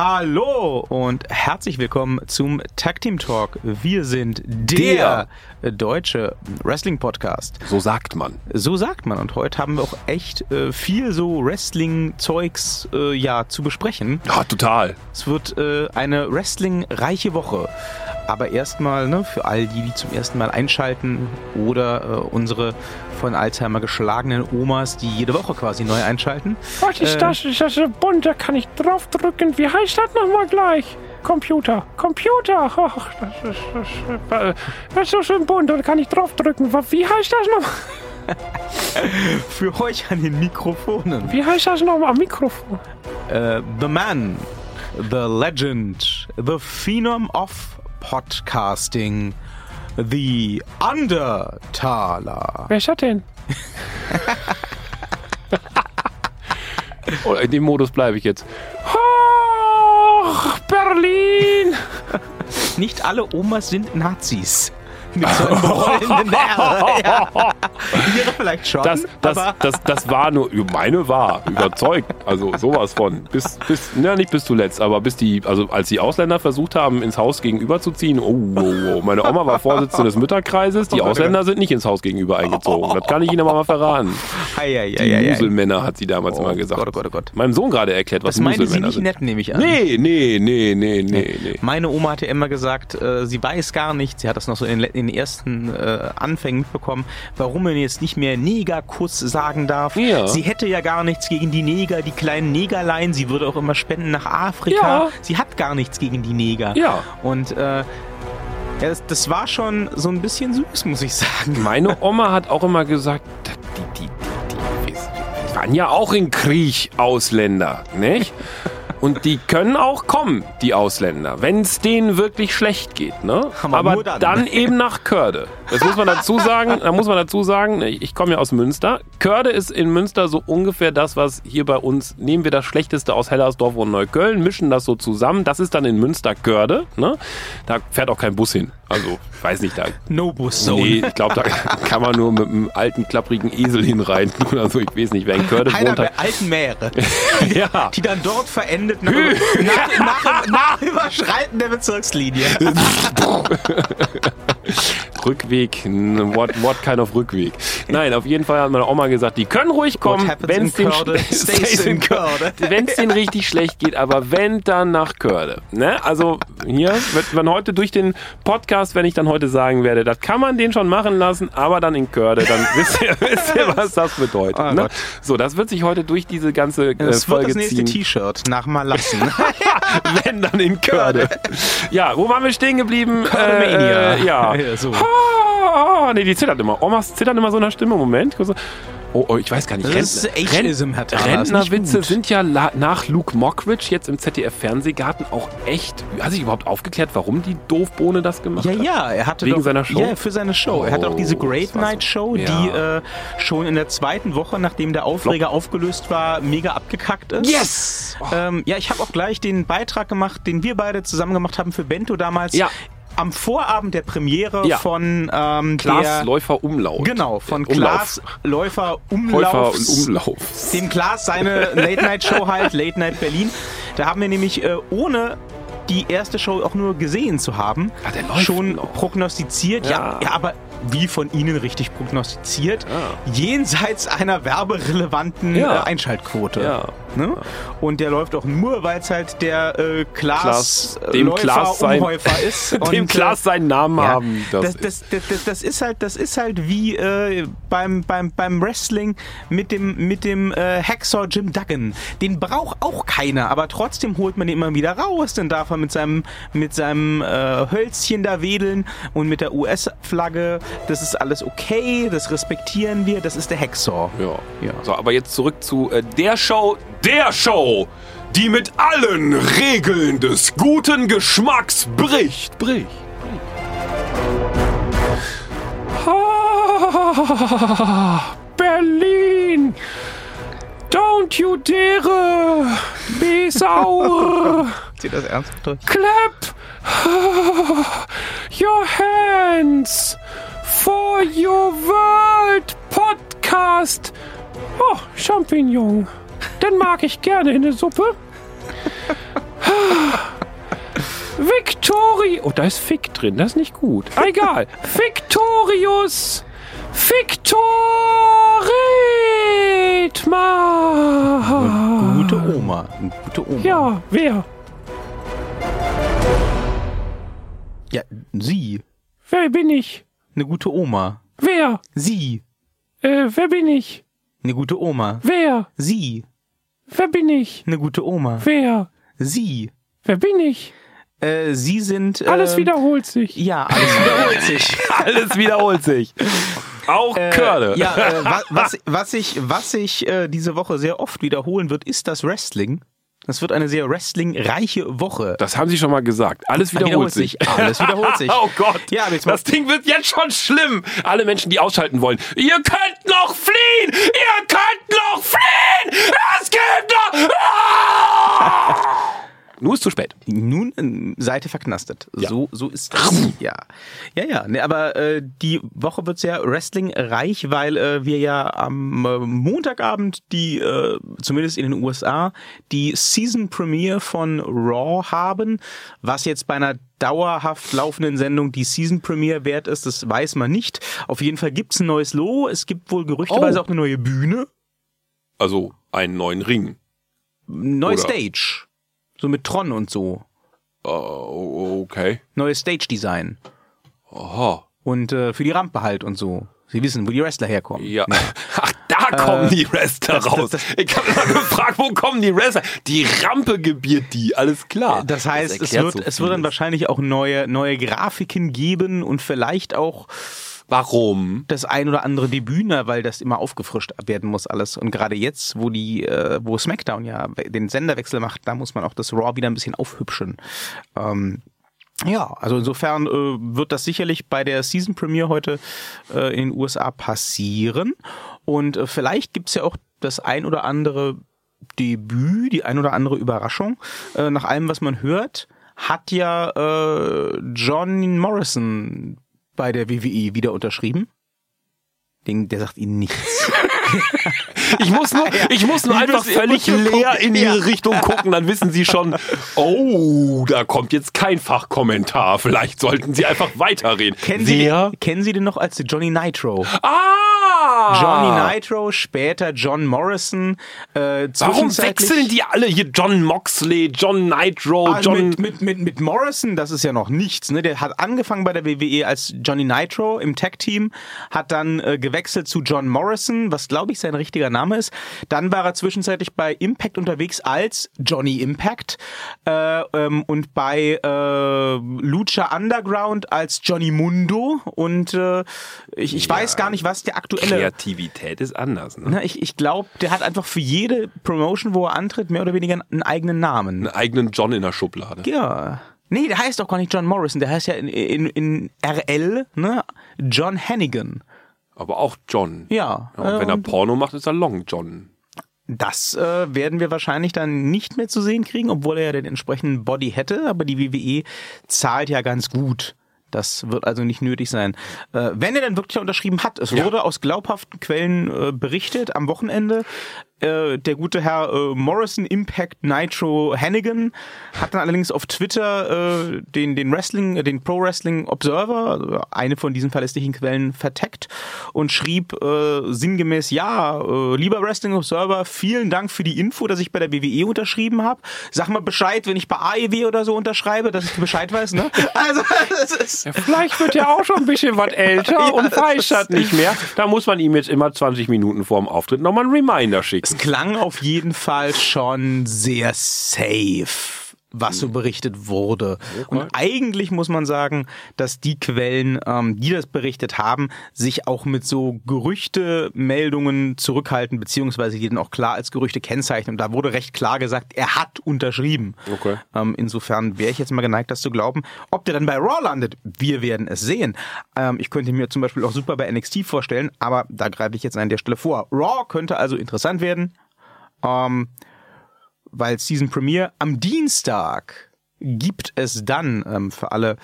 Hallo und herzlich willkommen zum Tag Team Talk. Wir sind der, deutsche Wrestling Podcast. So sagt man. So sagt man und heute haben wir auch echt äh, viel so Wrestling Zeugs äh, ja zu besprechen. Ja, total. Es wird äh, eine Wrestling reiche Woche. Aber erstmal ne, für all die, die zum ersten Mal einschalten oder äh, unsere von Alzheimer geschlagenen Omas, die jede Woche quasi neu einschalten. Was ist Äh, das? Ist das so bunt? Da kann ich draufdrücken. Wie heißt das nochmal gleich? Computer. Computer. Ach, das ist, das, ist, das ist so schön bunt. Da kann ich draufdrücken. Wie heißt das nochmal? Für euch an den Mikrofonen. Wie heißt das nochmal? Mikrofon. Äh, the Man, the Legend, the Phenom of Podcasting, the Undertaler. Wer ist das denn? Oh, in dem Modus bleibe ich jetzt. Hoch, Berlin. Nicht alle Omas sind Nazis. Mit so einem rollenden R. Ja. Ihre vielleicht schon, Das, das, das, das war nur, meine war, überzeugt. Also sowas von. Bis, bis, na, nicht bis zuletzt, aber bis die, also als die Ausländer versucht haben, ins Haus gegenüber zu ziehen, oh, oh, oh. meine Oma war Vorsitzende des Mütterkreises, die Ausländer sind nicht ins Haus gegenüber eingezogen. Das kann ich Ihnen aber mal verraten. Die. Muselmänner hat sie damals Oh immer gesagt. Gott, oh Gott, oh Gott. Meinem Sohn gerade erklärt, was Das meinte sie Muselmänner nicht sind. nett, nehme ich an. Nee, nee, nee, nee, nee, nee. Meine Oma hatte immer gesagt, äh, sie weiß gar nicht, sie hat das noch so in, in den ersten äh, Anfängen mitbekommen, warum man jetzt nicht mehr Negerkuss sagen darf. Ja. Sie hätte ja gar nichts gegen die Neger, die kleinen Negerlein. Sie würde auch immer spenden nach Afrika. Ja. Sie hat gar nichts gegen die Neger. Ja. Und äh, ja, das, das war schon so ein bisschen süß, muss ich sagen. Meine Oma hat auch immer gesagt, die, die, die, die, die waren ja auch in Krieg Ausländer, nicht? Und die können auch kommen, die Ausländer, wenn es denen wirklich schlecht geht, ne? Aber Aber dann. dann. eben nach Körde. Das muss man dazu sagen. Da muss man dazu sagen, ich ich komme ja aus Münster. Körde ist in Münster so ungefähr das, was hier bei uns nehmen wir das Schlechteste aus Hellersdorf und Neukölln, mischen das so zusammen. Das ist dann in Münster Körde. Ne? Da fährt auch kein Bus hin. Also weiß nicht, da No Bus Zone. Nee, ich glaube, da kann man nur mit einem alten, klapprigen Esel hinreiten oder so. Ich weiß nicht, wer in Körde Einer wohnt. der Hat. alten Meere, Ja. die dann dort verendet nach, nach, nach, nach Überschreiten der Bezirkslinie. Rückweg, what, what kind of Rückweg? Nein, auf jeden Fall hat meine Oma gesagt, die können ruhig kommen, wenn es Körde Körde. wenn's denen richtig schlecht geht, aber wenn, dann nach Körde. Ne? Also hier wird man heute durch den Podcast, wenn ich dann heute sagen werde, das kann man den schon machen lassen, aber dann in Körde, dann wisst ihr, wisst ihr was das bedeutet. Oh ne? So, das wird sich heute durch diese ganze äh, Das wird Folge das nächste. T-Shirt nach Malassen. wenn dann in Körde. Ja, wo waren wir stehen geblieben? Kördemania. Äh, ja. Ja, so. Ah, nee, die zittert immer. Omas zittern immer so in der Stimme. Moment. so. Oh, oh, ich weiß gar nicht. Das Thaler, ist Rentnerwitze sind ja nach Luke Mockridge jetzt im ZDF-Fernsehgarten auch echt. Hat sich überhaupt aufgeklärt, warum die Doofbohne das gemacht Ja, hat? ja, er hatte Wegen doch, seiner Show? Ja, für seine Show. er hatte auch diese Oh, Great so- Night Show, Ja. die äh, schon in der zweiten Woche, nachdem der Aufreger aufgelöst war, mega abgekackt ist. Yes! Ähm, ja, ich habe auch gleich den Beitrag gemacht, den wir beide zusammen gemacht haben für Bento damals. Ja. Am Vorabend der Premiere Ja. von ähm, Klaas der, Läufer Umlaut. Genau, von Umlauf. Klaas Läufer und Umlauf. dem Klaas seine Late-Night-Show halt, Late Night Berlin. Da haben wir nämlich äh, ohne die erste Show auch nur gesehen zu haben, läuft schon noch. prognostiziert. Ja. Ja. Ja, aber wie von Ihnen richtig prognostiziert, jenseits einer werberelevanten Ja. äh, Einschaltquote. Ja. Ne? Und der läuft auch nur, weil es halt der äh, Klaas, Klaas- äh, dem Klaas sein- Umhäufer ist. Dem Und, äh, Klaas seinen Namen ja, haben. das, das, das, das, das ist halt, das ist halt wie äh, beim, beim, beim Wrestling mit dem, mit dem äh, Hacksaw Jim Duggan. Den braucht auch keiner, aber trotzdem holt man den immer wieder raus. Dann darf er mit seinem, mit seinem äh, Hölzchen da wedeln und mit der US-Flagge. Das ist alles okay, das respektieren wir. Das ist der Hacksaw. Ja. Ja. So, aber jetzt zurück zu äh, der Show, der Show, die mit allen Regeln des guten Geschmacks bricht. Bricht. Ah, Berlin! Don't you dare! Be sauer! Sieht das ernsthaft durch? Clap your hands for your world podcast. Oh, Champignon. Den mag ich gerne in der Suppe. Victori. Oh, da ist Fick drin. Das ist nicht gut. Ah, Egal. Victorius. Victoritma. Gute Oma. Eine Gute Oma. Ja, wer? ja, sie. Wer bin ich? Eine gute Oma. Wer? Sie. Äh, wer bin ich? Eine gute Oma. Wer? Sie. Wer bin ich? Eine gute Oma. Wer? Sie. Wer bin ich? Äh, sie sind. Alles ähm, wiederholt sich. Ja, alles wiederholt sich. Alles wiederholt sich. Auch Körde. Ja, äh, wa- was, was ich, was ich äh, diese Woche sehr oft wiederholen wird, ist das Wrestling. Das wird eine sehr wrestlingreiche Woche. Das haben Sie schon mal gesagt. Alles wiederholt, sich. Alles wiederholt sich. Oh Gott. Ja, das Ding wird jetzt schon schlimm. Alle Menschen, die ausschalten wollen. Ihr könnt noch fliehen. Ihr könnt noch fliehen. Es gibt noch. Ah! Nur ist zu spät. Nun ähm, Seite verknastet. Ja. So, so ist das. Ja, ja, ja. Ne, aber äh, die Woche wird sehr wrestlingreich, weil äh, wir ja am äh, Montagabend die, äh, zumindest in den USA, die Season Premiere von Raw haben. Was jetzt bei einer dauerhaft laufenden Sendung die Season Premiere wert ist, das weiß man nicht. Auf jeden Fall gibt's ein neues Logo. Es gibt wohl gerüchteweise Oh. auch eine neue Bühne. Also einen neuen Ring. Neue Oder- Stage. So mit Tron und so. Oh, okay. Neues Stage-Design. Aha. Und äh, für die Rampe halt und so. Sie wissen, wo die Wrestler herkommen. Ja. Ach, da kommen die Wrestler Äh, das- raus. das- ich habe immer gefragt, wo kommen die Wrestler? Die Rampe gebiert die, alles klar. Das heißt, es wird, so es wird dann wahrscheinlich auch neue, neue Grafiken geben und vielleicht auch Warum? das ein oder andere Debüt, weil das immer aufgefrischt werden muss alles. Und gerade jetzt, wo die, äh, wo SmackDown ja den Senderwechsel macht, da muss man auch das Raw wieder ein bisschen aufhübschen. Ähm, ja, also insofern äh, wird das sicherlich bei der Season Premiere heute äh, in den USA passieren. Und äh, vielleicht gibt's ja auch das ein oder andere Debüt, die ein oder andere Überraschung. Äh, nach allem, was man hört, hat ja äh, John Morrison bei der WWE wieder unterschrieben. Den, der sagt ihnen nichts. Ich muss nur, ich muss nur einfach völlig leer gucken, in ja. ihre Richtung gucken, dann wissen sie schon, oh, da kommt jetzt kein Fachkommentar. Vielleicht sollten sie einfach weiterreden. kennen, Sie den, kennen Sie den noch als Johnny Nitro? Ah! Johnny Nitro, später John Morrison. Äh, Warum wechseln die alle hier? John Moxley, John Nitro, Ah, John. mit, mit, mit, mit Morrison, das ist ja noch nichts. Ne? Der hat angefangen bei der WWE als Johnny Nitro im Tag-Team, hat dann äh, gewechselt zu John Morrison, was glaube ich sein richtiger Name ist. Dann war er zwischenzeitlich bei Impact unterwegs als Johnny Impact äh, ähm, und bei äh, Lucha Underground als Johnny Mundo. Und äh, ich, ich weiß gar nicht, was der aktuelle Kreativität ist anders. Ne? Ne, ich ich glaube, der hat einfach für jede Promotion, wo er antritt, mehr oder weniger einen eigenen Namen. Einen eigenen John in der Schublade. Ja. Nee, der heißt auch gar nicht John Morrison, der heißt ja in, in, in RL, ne? John Hannigan. Aber auch John. Ja. Ja, und äh, wenn er Porno macht, ist er Long John. das äh, werden wir wahrscheinlich dann nicht mehr zu sehen kriegen, obwohl er ja den entsprechenden Body hätte, aber die WWE zahlt ja ganz gut. Das wird also nicht nötig sein. Äh, wenn er dann wirklich unterschrieben hat, es Ja. wurde aus glaubhaften Quellen äh, berichtet am Wochenende, äh, der gute Herr äh, Morrison Impact Nitro Hannigan hat dann allerdings auf Twitter äh, den, den Wrestling, äh, den Pro Wrestling Observer, also eine von diesen verlässlichen Quellen, verteckt und schrieb äh, sinngemäß, ja, äh, lieber Wrestling Observer, vielen Dank für die Info, dass ich bei der WWE unterschrieben habe. Sag mal Bescheid, wenn ich bei AEW oder so unterschreibe, dass ich Bescheid weiß, ne? Also, das ist, Ja, vielleicht wird er auch schon ein bisschen was älter Ja, und weiß das nicht mehr. Da muss man ihm jetzt immer 20 Minuten vorm Auftritt nochmal einen Reminder schicken. Es klang auf jeden Fall schon sehr safe, was so berichtet wurde. Und eigentlich muss man sagen, dass die Quellen, ähm, die das berichtet haben, sich auch mit so Gerüchte-Meldungen zurückhalten, beziehungsweise die dann auch klar als Gerüchte kennzeichnen. Und da wurde recht klar gesagt, er hat unterschrieben. Okay. Ähm, insofern wäre ich jetzt mal geneigt, das zu glauben. Ob der dann bei Raw landet, wir werden es sehen. Ähm, ich könnte mir zum Beispiel auch super bei NXT vorstellen, aber da greife ich jetzt an der Stelle vor. Raw könnte also interessant werden, ähm, weil Season Premiere am Dienstag gibt es dann ähm, für alle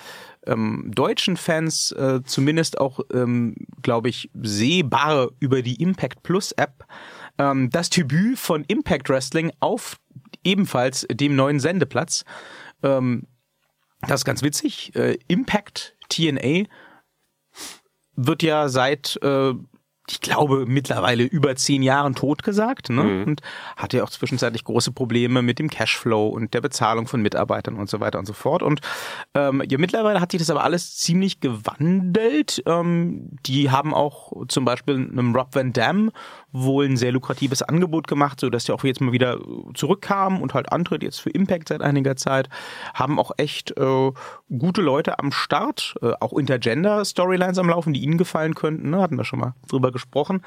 ähm, deutschen Fans äh, zumindest auch, ähm, glaube ich, sehbare über die Impact Plus App ähm, das Debüt von Impact Wrestling auf ebenfalls dem neuen Sendeplatz. Ähm, das ist ganz witzig. Äh, Impact TNA wird ja seit äh, ich glaube, mittlerweile über zehn Jahren totgesagt ne? Mhm. und hatte ja auch zwischenzeitlich große Probleme mit dem Cashflow und der Bezahlung von Mitarbeitern und so weiter und so fort. Und ähm, ja, mittlerweile hat sich das aber alles ziemlich gewandelt. Ähm, die haben auch zum Beispiel einem Rob Van Dam wohl ein sehr lukratives Angebot gemacht, so dass der auch jetzt mal wieder zurückkam und halt antritt jetzt für Impact seit einiger Zeit. Haben auch echt äh, gute Leute am Start, äh, auch Intergender-Storylines am Laufen, die ihnen gefallen könnten. Ne? Hatten wir schon mal drüber gesprochen.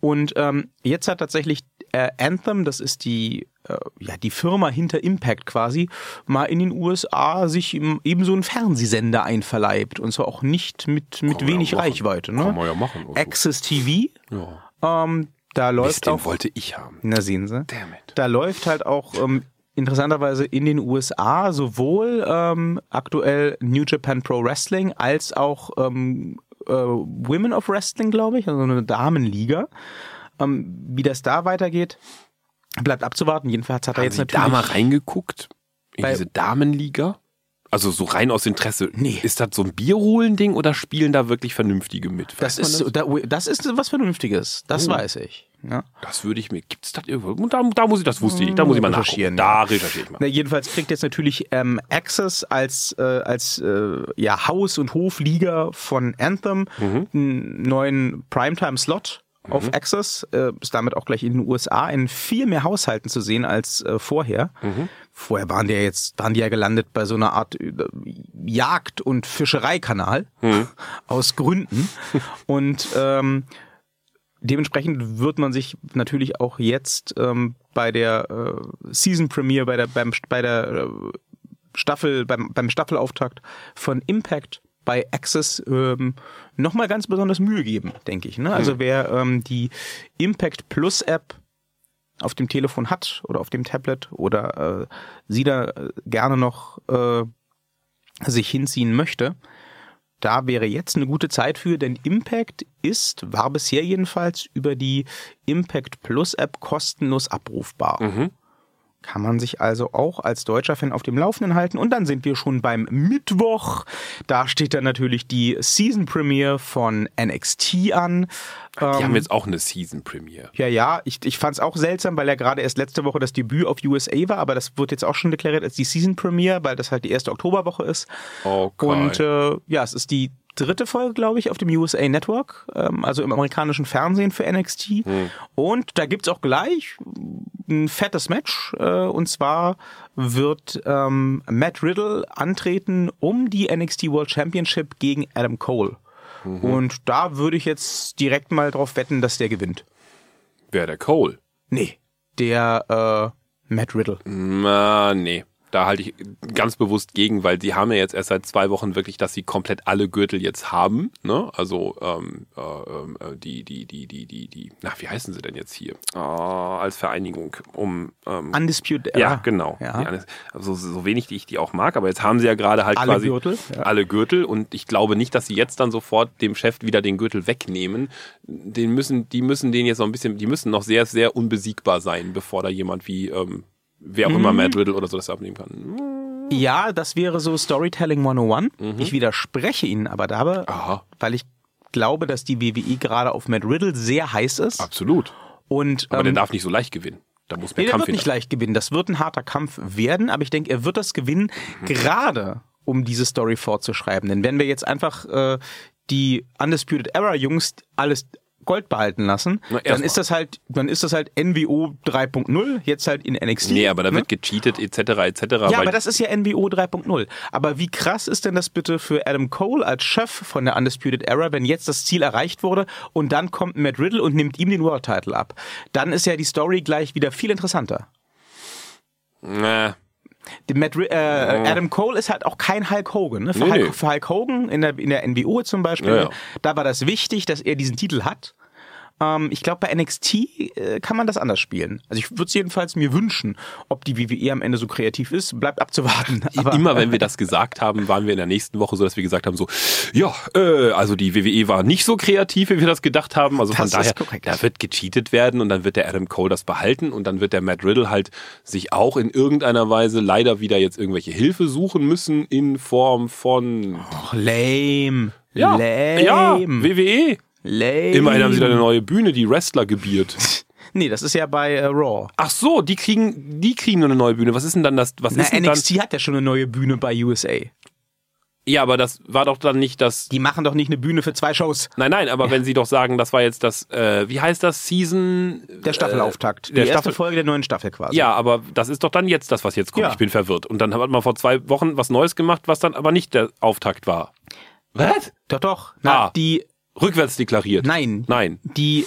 Und ähm, jetzt hat tatsächlich äh, Anthem, das ist die äh, ja die Firma hinter Impact quasi, mal in den USA sich ebenso einen Fernsehsender einverleibt und zwar auch nicht mit mit ja wenig machen. Reichweite. Ne? Kann man ja machen. Also, Access TV, ja. ähm, da läuft Mist, auch. wollte ich haben. Na sehen Sie. Damn it. Da läuft halt auch ähm, interessanterweise in den USA sowohl ähm, aktuell New Japan Pro Wrestling als auch ähm, äh, Women of Wrestling, glaube ich, also eine Damenliga. Ähm, wie das da weitergeht, bleibt abzuwarten. Jedenfalls hat er Haben jetzt Sie natürlich. da mal reingeguckt? In diese Damenliga? Also so rein aus Interesse. Nee. Ist das so ein Bierholen-Ding oder spielen da wirklich Vernünftige mit? das ist, da, das ist was Vernünftiges. Das Oh. weiß ich. Ja. Das würde ich mir. Gibt's das irgendwo? Da, da muss ich, das wusste ich. Da muss ich mal nachgucken. Recherchieren, Da recherchiere ich mal. Na, jedenfalls kriegt jetzt natürlich ähm, Access als, äh, als äh, ja, Haus- und Hofliga von Anthem einen neuen Primetime-Slot auf Access. Äh, ist damit auch gleich in den USA in viel mehr Haushalten zu sehen als äh, vorher. Vorher waren die ja jetzt, waren die ja gelandet bei so einer Art äh, Jagd- und Fischereikanal aus Gründen. und ähm, dementsprechend wird man sich natürlich auch jetzt ähm, bei der äh, Season Premiere, bei der beim bei der äh, Staffel beim beim Staffelauftakt von Impact bei Access ähm, nochmal ganz besonders Mühe geben, denke ich. Ne? Also wer ähm, die Impact Plus App auf dem Telefon hat oder auf dem Tablet oder äh, sie da äh, gerne noch äh, sich hinziehen möchte, da wäre jetzt eine gute Zeit für, denn Impact ist, war bisher jedenfalls über die Impact Plus App kostenlos abrufbar. Kann man sich also auch als deutscher Fan auf dem Laufenden halten. Und dann sind wir schon beim Mittwoch. Da steht dann natürlich die Season Premiere von NXT an. Die haben jetzt auch eine Season Premiere. Ja, ja, ich, ich fand es auch seltsam, weil ja gerade erst letzte Woche das Debüt auf USA war, aber das wird jetzt auch schon deklariert als die Season Premiere, weil das halt die erste Oktoberwoche ist. Okay. Und äh, ja, es ist die dritte Folge, glaube ich, auf dem USA Network, ähm, also im amerikanischen Fernsehen für NXT. Und da gibt's auch gleich ein fettes Match. Äh, und zwar wird ähm, Matt Riddle antreten um die NXT World Championship gegen Adam Cole. Und da würde ich jetzt direkt mal drauf wetten, dass der gewinnt. Wer der Cole? Nee, der äh, Matt Riddle. Na, nee. Da halte ich ganz bewusst gegen, weil die haben ja jetzt erst seit zwei Wochen wirklich, dass sie komplett alle Gürtel jetzt haben. Ne? Also ähm, äh, ähm, äh, die, die, die, die, die, die, na, wie heißen sie denn jetzt hier? Äh, als Vereinigung, um ähm, Undisputed ja, genau. Ja. Also so wenig die ich die auch mag, aber jetzt haben sie ja gerade halt Alle quasi Gürtel, ja. alle Gürtel und ich glaube nicht, dass sie jetzt dann sofort dem Chef wieder den Gürtel wegnehmen. Den müssen, die müssen den jetzt noch ein bisschen, die müssen noch sehr, sehr unbesiegbar sein, bevor da jemand wie ähm, wer auch immer Mhm. Matt Riddle oder so das abnehmen kann. Ja, das wäre so Storytelling 101. Ich widerspreche Ihnen aber dabei, Mhm. Aha. weil ich glaube, dass die WWE gerade auf Matt Riddle sehr heiß ist. Absolut. Und Aber der ähm, darf nicht so leicht gewinnen. Da muss mehr nee, der Kampf wird nicht leicht gewinnen. Das wird ein harter Kampf werden, aber ich denke, er wird das gewinnen, Mhm. gerade um diese Story fortzuschreiben. Denn wenn wir jetzt einfach äh, die Undisputed Era Jungs alles Gold behalten lassen, Na, dann mal. ist das halt, dann ist das halt NWO 3.0, jetzt halt in NXT. Nee, aber da ne? wird gecheatet etc. etc. Ja, aber das ist ja NWO 3.0. Aber wie krass ist denn das bitte für Adam Cole als Chef von der Undisputed Era, wenn jetzt das Ziel erreicht wurde und dann kommt Matt Riddle und nimmt ihm den World Title ab? Dann ist ja die Story gleich wieder viel interessanter. Na, Matt, Ri- äh, Adam Cole ist halt auch kein Hulk Hogan. Ne? Für, Nee, Hulk, nee. für Hulk Hogan in der, in der NWO zum Beispiel, Ja, ja. da war das wichtig, dass er diesen Titel hat. Ähm, ich glaube, bei NXT äh, kann man das anders spielen. Also ich würde es jedenfalls mir wünschen. Ob die WWE am Ende so kreativ ist, bleibt abzuwarten. Aber, Immer wenn wir das gesagt haben, waren wir in der nächsten Woche so, dass wir gesagt haben so, ja, äh, also die WWE war nicht so kreativ, wie wir das gedacht haben. Also von Das ist daher, korrekt. da wird gecheatet werden und dann wird der Adam Cole das behalten und dann wird der Matt Riddle halt sich auch in irgendeiner Weise leider wieder jetzt irgendwelche Hilfe suchen müssen in Form von Ach, lame. ja, lame. ja WWE. Lame. Immerhin haben sie da eine neue Bühne, die Wrestler gebiert. Nee, das ist ja bei äh, Raw. Ach so, die kriegen, die kriegen nur eine neue Bühne. Was ist denn dann das? Was Na, ist denn dann? NXT hat ja schon eine neue Bühne bei USA. Ja, aber das war doch dann nicht das. Die machen doch nicht eine Bühne für zwei Shows. Nein, nein, aber wenn sie doch sagen, das war jetzt das, äh, wie heißt das, Season? Der Staffelauftakt. Äh, der die erste Staffel. Folge der neuen Staffel quasi. Ja, aber das ist doch dann jetzt das, was jetzt kommt. Ja. Ich bin verwirrt. Und dann hat man vor zwei Wochen was Neues gemacht, was dann aber nicht der Auftakt war. Was? Doch, doch. Na, Ah. die, Rückwärts deklariert. nein, Nein. die,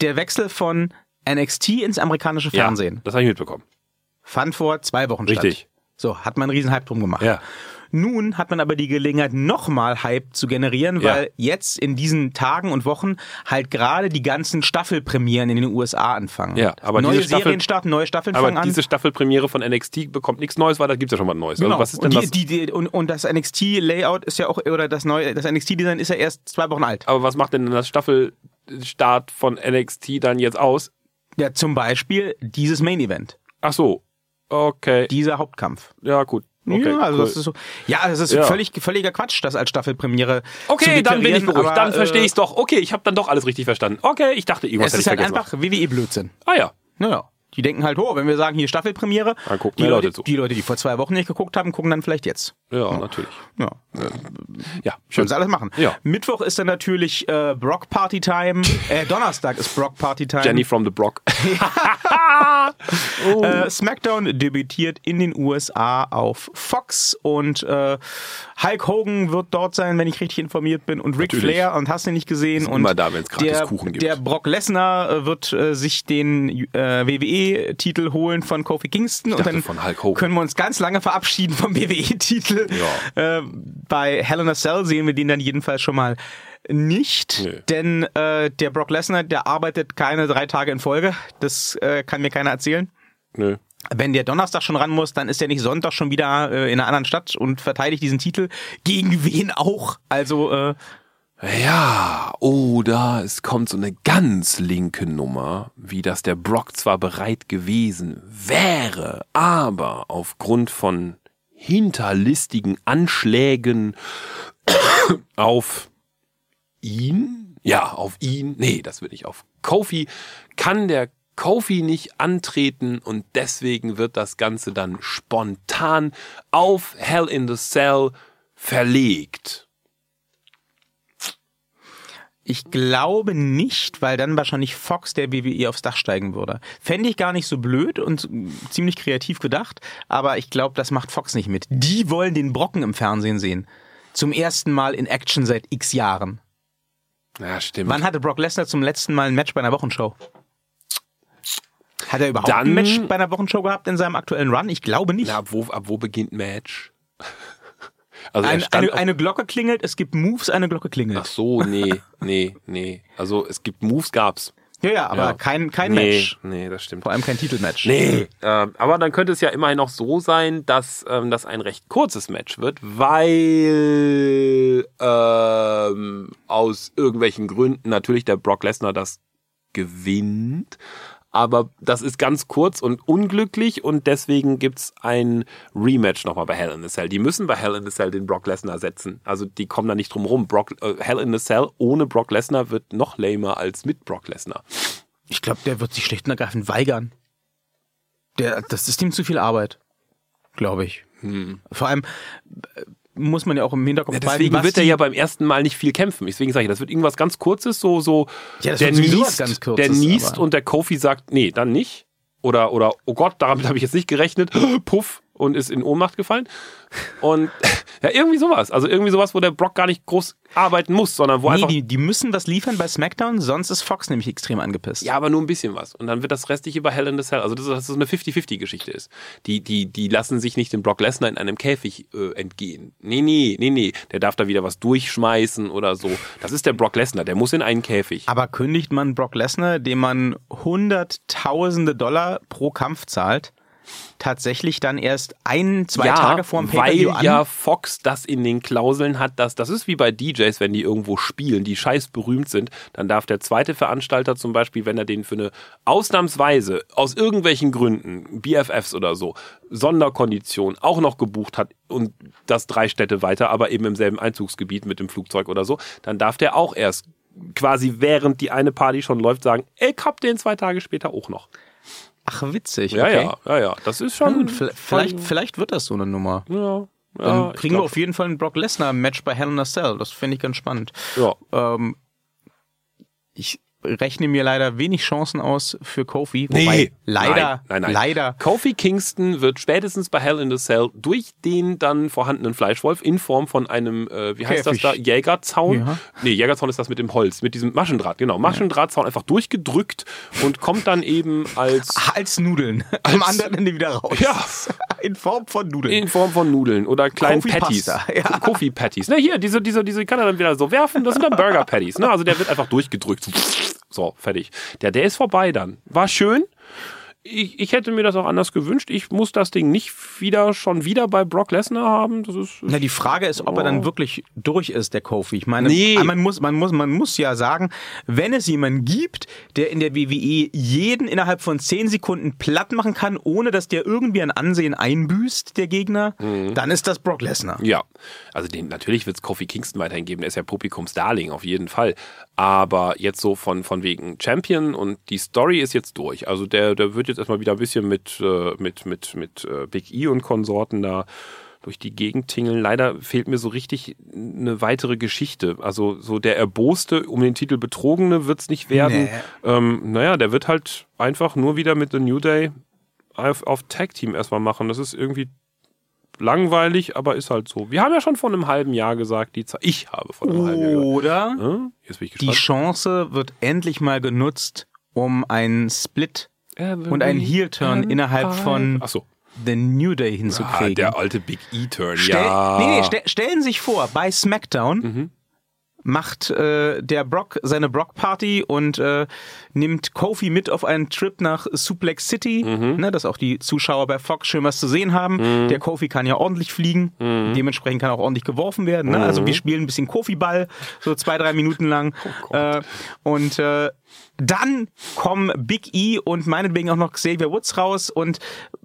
der Wechsel von NXT ins amerikanische Ja, Fernsehen das habe ich mitbekommen. fand vor zwei Wochen Richtig. statt. So, hat man einen riesen Hype drum gemacht. Ja. Nun hat man aber die Gelegenheit, nochmal Hype zu generieren, Ja. weil jetzt in diesen Tagen und Wochen halt gerade die ganzen Staffelpremieren in den USA anfangen. Ja, aber neue diese Staffel- Serien starten, neue Staffeln Aber fangen an. diese Staffelpremiere von NXT bekommt nichts Neues, weil da gibt's ja schon was Neues. Genau. Also was ist denn und, das? die, die, die, und, und das NXT-Layout ist ja auch, oder das neue, das NXT-Design ist ja erst zwei Wochen alt. aber was macht denn das Staffelstart von NXT dann jetzt aus? Ja, zum Beispiel dieses Main-Event, Ach so. Okay. dieser Hauptkampf. Ja, gut. Okay, ja, also cool. das ist so. Ja, das ist Ja. völlig, völliger Quatsch, das als Staffelpremiere. Okay, dann bin ich beruhigt. Dann verstehe äh, ich's doch. Okay, ich habe dann doch alles richtig verstanden. Okay, ich dachte, irgendwas Es hätte ist ich halt vergessen. einfach WWE-Blödsinn. Ah ja. Naja. Die denken halt, oh, wenn wir sagen, hier Staffelpremiere, Dann gucken die, Leute, Leute zu. die Leute, die vor zwei Wochen nicht geguckt haben, gucken dann vielleicht jetzt. Ja, natürlich. Ja, Ja, können schön. sie alles machen. Ja. Mittwoch ist dann natürlich äh, Brock Party Time. Äh, Donnerstag ist Brock Party Time. Jenny from the Block. Äh, SmackDown debütiert in den USA auf Fox und äh, Hulk Hogan wird dort sein, wenn ich richtig informiert bin, und Ric Natürlich. Flair und hast du nicht gesehen. Ist und immer da, wenn's gratis der, Kuchen gibt. Der Brock Lesnar äh, wird äh, sich den äh, WWE-Titel holen von Kofi Kingston und dachte dann von Hulk Hogan. können wir uns ganz lange verabschieden vom WWE-Titel. Ja. Äh, bei Hell in a Cell sehen wir den dann jedenfalls schon mal nicht, Nö. denn äh, der Brock Lesnar, der arbeitet keine drei Tage in Folge. Das äh, kann mir keiner erzählen. Nö. Wenn der Donnerstag schon ran muss, dann ist er nicht Sonntag schon wieder äh, in einer anderen Stadt und verteidigt diesen Titel. Gegen wen auch? Also, äh, Ja, oder es kommt so eine ganz linke Nummer, wie dass der Brock zwar bereit gewesen wäre, aber aufgrund von hinterlistigen Anschlägen auf ihn, ja, auf ihn, nee, das wird nicht auf Kofi, kann der Kofi nicht antreten und deswegen wird das Ganze dann spontan auf Hell in the Cell verlegt. Ich glaube nicht, weil dann wahrscheinlich Fox der WWE aufs Dach steigen würde. Fände ich gar nicht so blöd und ziemlich kreativ gedacht, aber ich glaube, das macht Fox nicht mit. Die wollen den Brocken im Fernsehen sehen. Zum ersten Mal in Action seit x Jahren. Ja, stimmt. Wann hatte Brock Lesnar zum letzten Mal ein Match bei einer Wochenshow? Hat er überhaupt Dann- ein Match bei einer Wochenshow gehabt in seinem aktuellen Run? Ich glaube nicht. Na, ab wo, ab wo beginnt Match? Also Ein, eine, eine Glocke klingelt, es gibt Moves, eine Glocke klingelt. Ach so, nee, nee, nee. Also es gibt Moves, gab's. Ja, ja, aber Ja. kein, kein nee, Match. Nee, das stimmt. Vor allem kein Titelmatch. Nee, ähm, aber dann könnte es ja immerhin noch so sein, dass ähm, das ein recht kurzes Match wird, weil ähm, aus irgendwelchen Gründen natürlich der Brock Lesnar das gewinnt. Aber das ist ganz kurz und unglücklich und deswegen gibt's ein Rematch nochmal bei Hell in a Cell. Die müssen bei Hell in a Cell den Brock Lesnar setzen. Also die kommen da nicht drum rum. Brock, äh, Hell in a Cell ohne Brock Lesnar wird noch lamer als mit Brock Lesnar. Ich glaube, der wird sich schlicht und ergreifend weigern. Der, das ist ihm zu viel Arbeit. Glaube ich. Vor allem äh, muss man ja auch im Hinterkopf Ja, behalten, deswegen was wird er ja beim ersten Mal nicht viel kämpfen. Deswegen sage ich, das wird irgendwas ganz Kurzes, so, so, Ja, das der niest, ganz Kurzes, der niest aber- und der Kofi sagt, nee, dann nicht. Oder, oder, oh Gott, damit habe ich jetzt nicht gerechnet. Puff, und ist in Ohnmacht gefallen. Und ja, irgendwie sowas. Also irgendwie sowas, wo der Brock gar nicht groß arbeiten muss, sondern wo Nee, einfach. die, die müssen was liefern bei SmackDown, sonst ist Fox nämlich extrem angepisst. Ja, aber nur ein bisschen was. Und dann wird das restliche bei Hell in the Cell. Also, dass das so eine 50-50-Geschichte ist. Die, die, die lassen sich nicht den Brock Lesnar in einem Käfig äh, entgehen. Nee, nee, nee, nee. Der darf da wieder was durchschmeißen oder so. Das ist der Brock Lesnar. Der muss in einen Käfig. Aber kündigt man Brock Lesnar, dem man hunderttausende Dollar pro Kampf zahlt, tatsächlich dann erst ein, zwei Tage vor dem weil Pay-Per-View an? ja Fox das in den Klauseln hat, dass das ist wie bei DJs, wenn die irgendwo spielen, die scheiß berühmt sind, dann darf der zweite Veranstalter zum Beispiel, wenn er den für eine ausnahmsweise aus irgendwelchen Gründen BFFs oder so Sonderkondition auch noch gebucht hat und das drei Städte weiter, aber eben im selben Einzugsgebiet mit dem Flugzeug oder so, dann darf der auch erst quasi während die eine Party schon läuft sagen, ich hab den zwei Tage später auch noch. Ach, witzig. Ja, okay. ja, ja, ja, das ist schon gut, vi- vielleicht, vielleicht wird das so eine Nummer. ja, Dann ja, ich kriegen wir auf jeden Fall ein Brock Lesnar-Match bei Hell in a Cell. Das finde ich ganz spannend. Ja. Ähm, ich rechne mir leider wenig Chancen aus für Kofi. Wobei Nee. leider, Nein, nein, nein. leider. Kofi Kingston wird spätestens bei Hell in the Cell durch den dann vorhandenen Fleischwolf in Form von einem, äh, wie heißt Käfig. das da, Jägerzaun? Ja. Nee, Jägerzaun ist das mit dem Holz, mit diesem Maschendraht, genau. Maschendrahtzaun einfach durchgedrückt und kommt dann eben als Als Nudeln. Am anderen Ende wieder raus. Ja. In Form von Nudeln. in Form von Nudeln oder kleinen Kofi Patties. Pasta, ja. Kofi Patties. Na hier, diese, diese, diese kann er dann wieder so werfen. Das sind dann Burger Patties. Ne? Also der wird einfach durchgedrückt. So, fertig. Der, der ist vorbei dann. War schön. Ich, ich hätte mir das auch anders gewünscht. Ich muss das Ding nicht wieder schon wieder bei Brock Lesnar haben. Das ist Na, die Frage ist, ob er dann wirklich durch ist, der Kofi. Ich meine, Nee. man muss, man muss, man muss ja sagen, wenn es jemanden gibt, der in der WWE jeden innerhalb von 10 Sekunden platt machen kann, ohne dass der irgendwie an Ansehen einbüßt, der Gegner, dann ist das Brock Lesnar. Ja, also den, natürlich wird es Kofi Kingston weiterhin geben, der ist ja Publikumsdarling, auf jeden Fall. Aber jetzt so von, von wegen Champion und die Story ist jetzt durch. Also der, der wird jetzt erstmal wieder ein bisschen mit, äh, mit, mit, mit äh, Big E und Konsorten da durch die Gegend tingeln. Leider fehlt mir so richtig eine weitere Geschichte. Also so der Erboste, um den Titel Betrogene wird es nicht werden. Nee. Ähm, naja, der wird halt einfach nur wieder mit The New Day auf, auf Tag Team erstmal machen. Das ist irgendwie langweilig, aber ist halt so. Wir haben ja schon vor einem halben Jahr gesagt, die Zeit. Ich habe vor einem halben Jahr gesagt. Oder? Jetzt bin ich die gespannt. Chance wird endlich mal genutzt, um einen Split und einen Heel-Turn innerhalb von Ach so. The New Day Ah, hinzukriegen. der alte Big E-Turn, ja. nee, nee, stell, stellen Sie sich vor, bei SmackDown Mhm. Macht äh, der Brock seine Brock-Party und äh, nimmt Kofi mit auf einen Trip nach Suplex City, Mhm. ne, dass auch die Zuschauer bei Fox schön was zu sehen haben. Der Kofi kann ja ordentlich fliegen, Mhm. dementsprechend kann auch ordentlich geworfen werden. Ne? Also wir spielen ein bisschen Kofi-Ball, so zwei, drei Minuten lang. Oh äh, und äh, dann kommen Big E und meinetwegen auch noch Xavier Woods raus und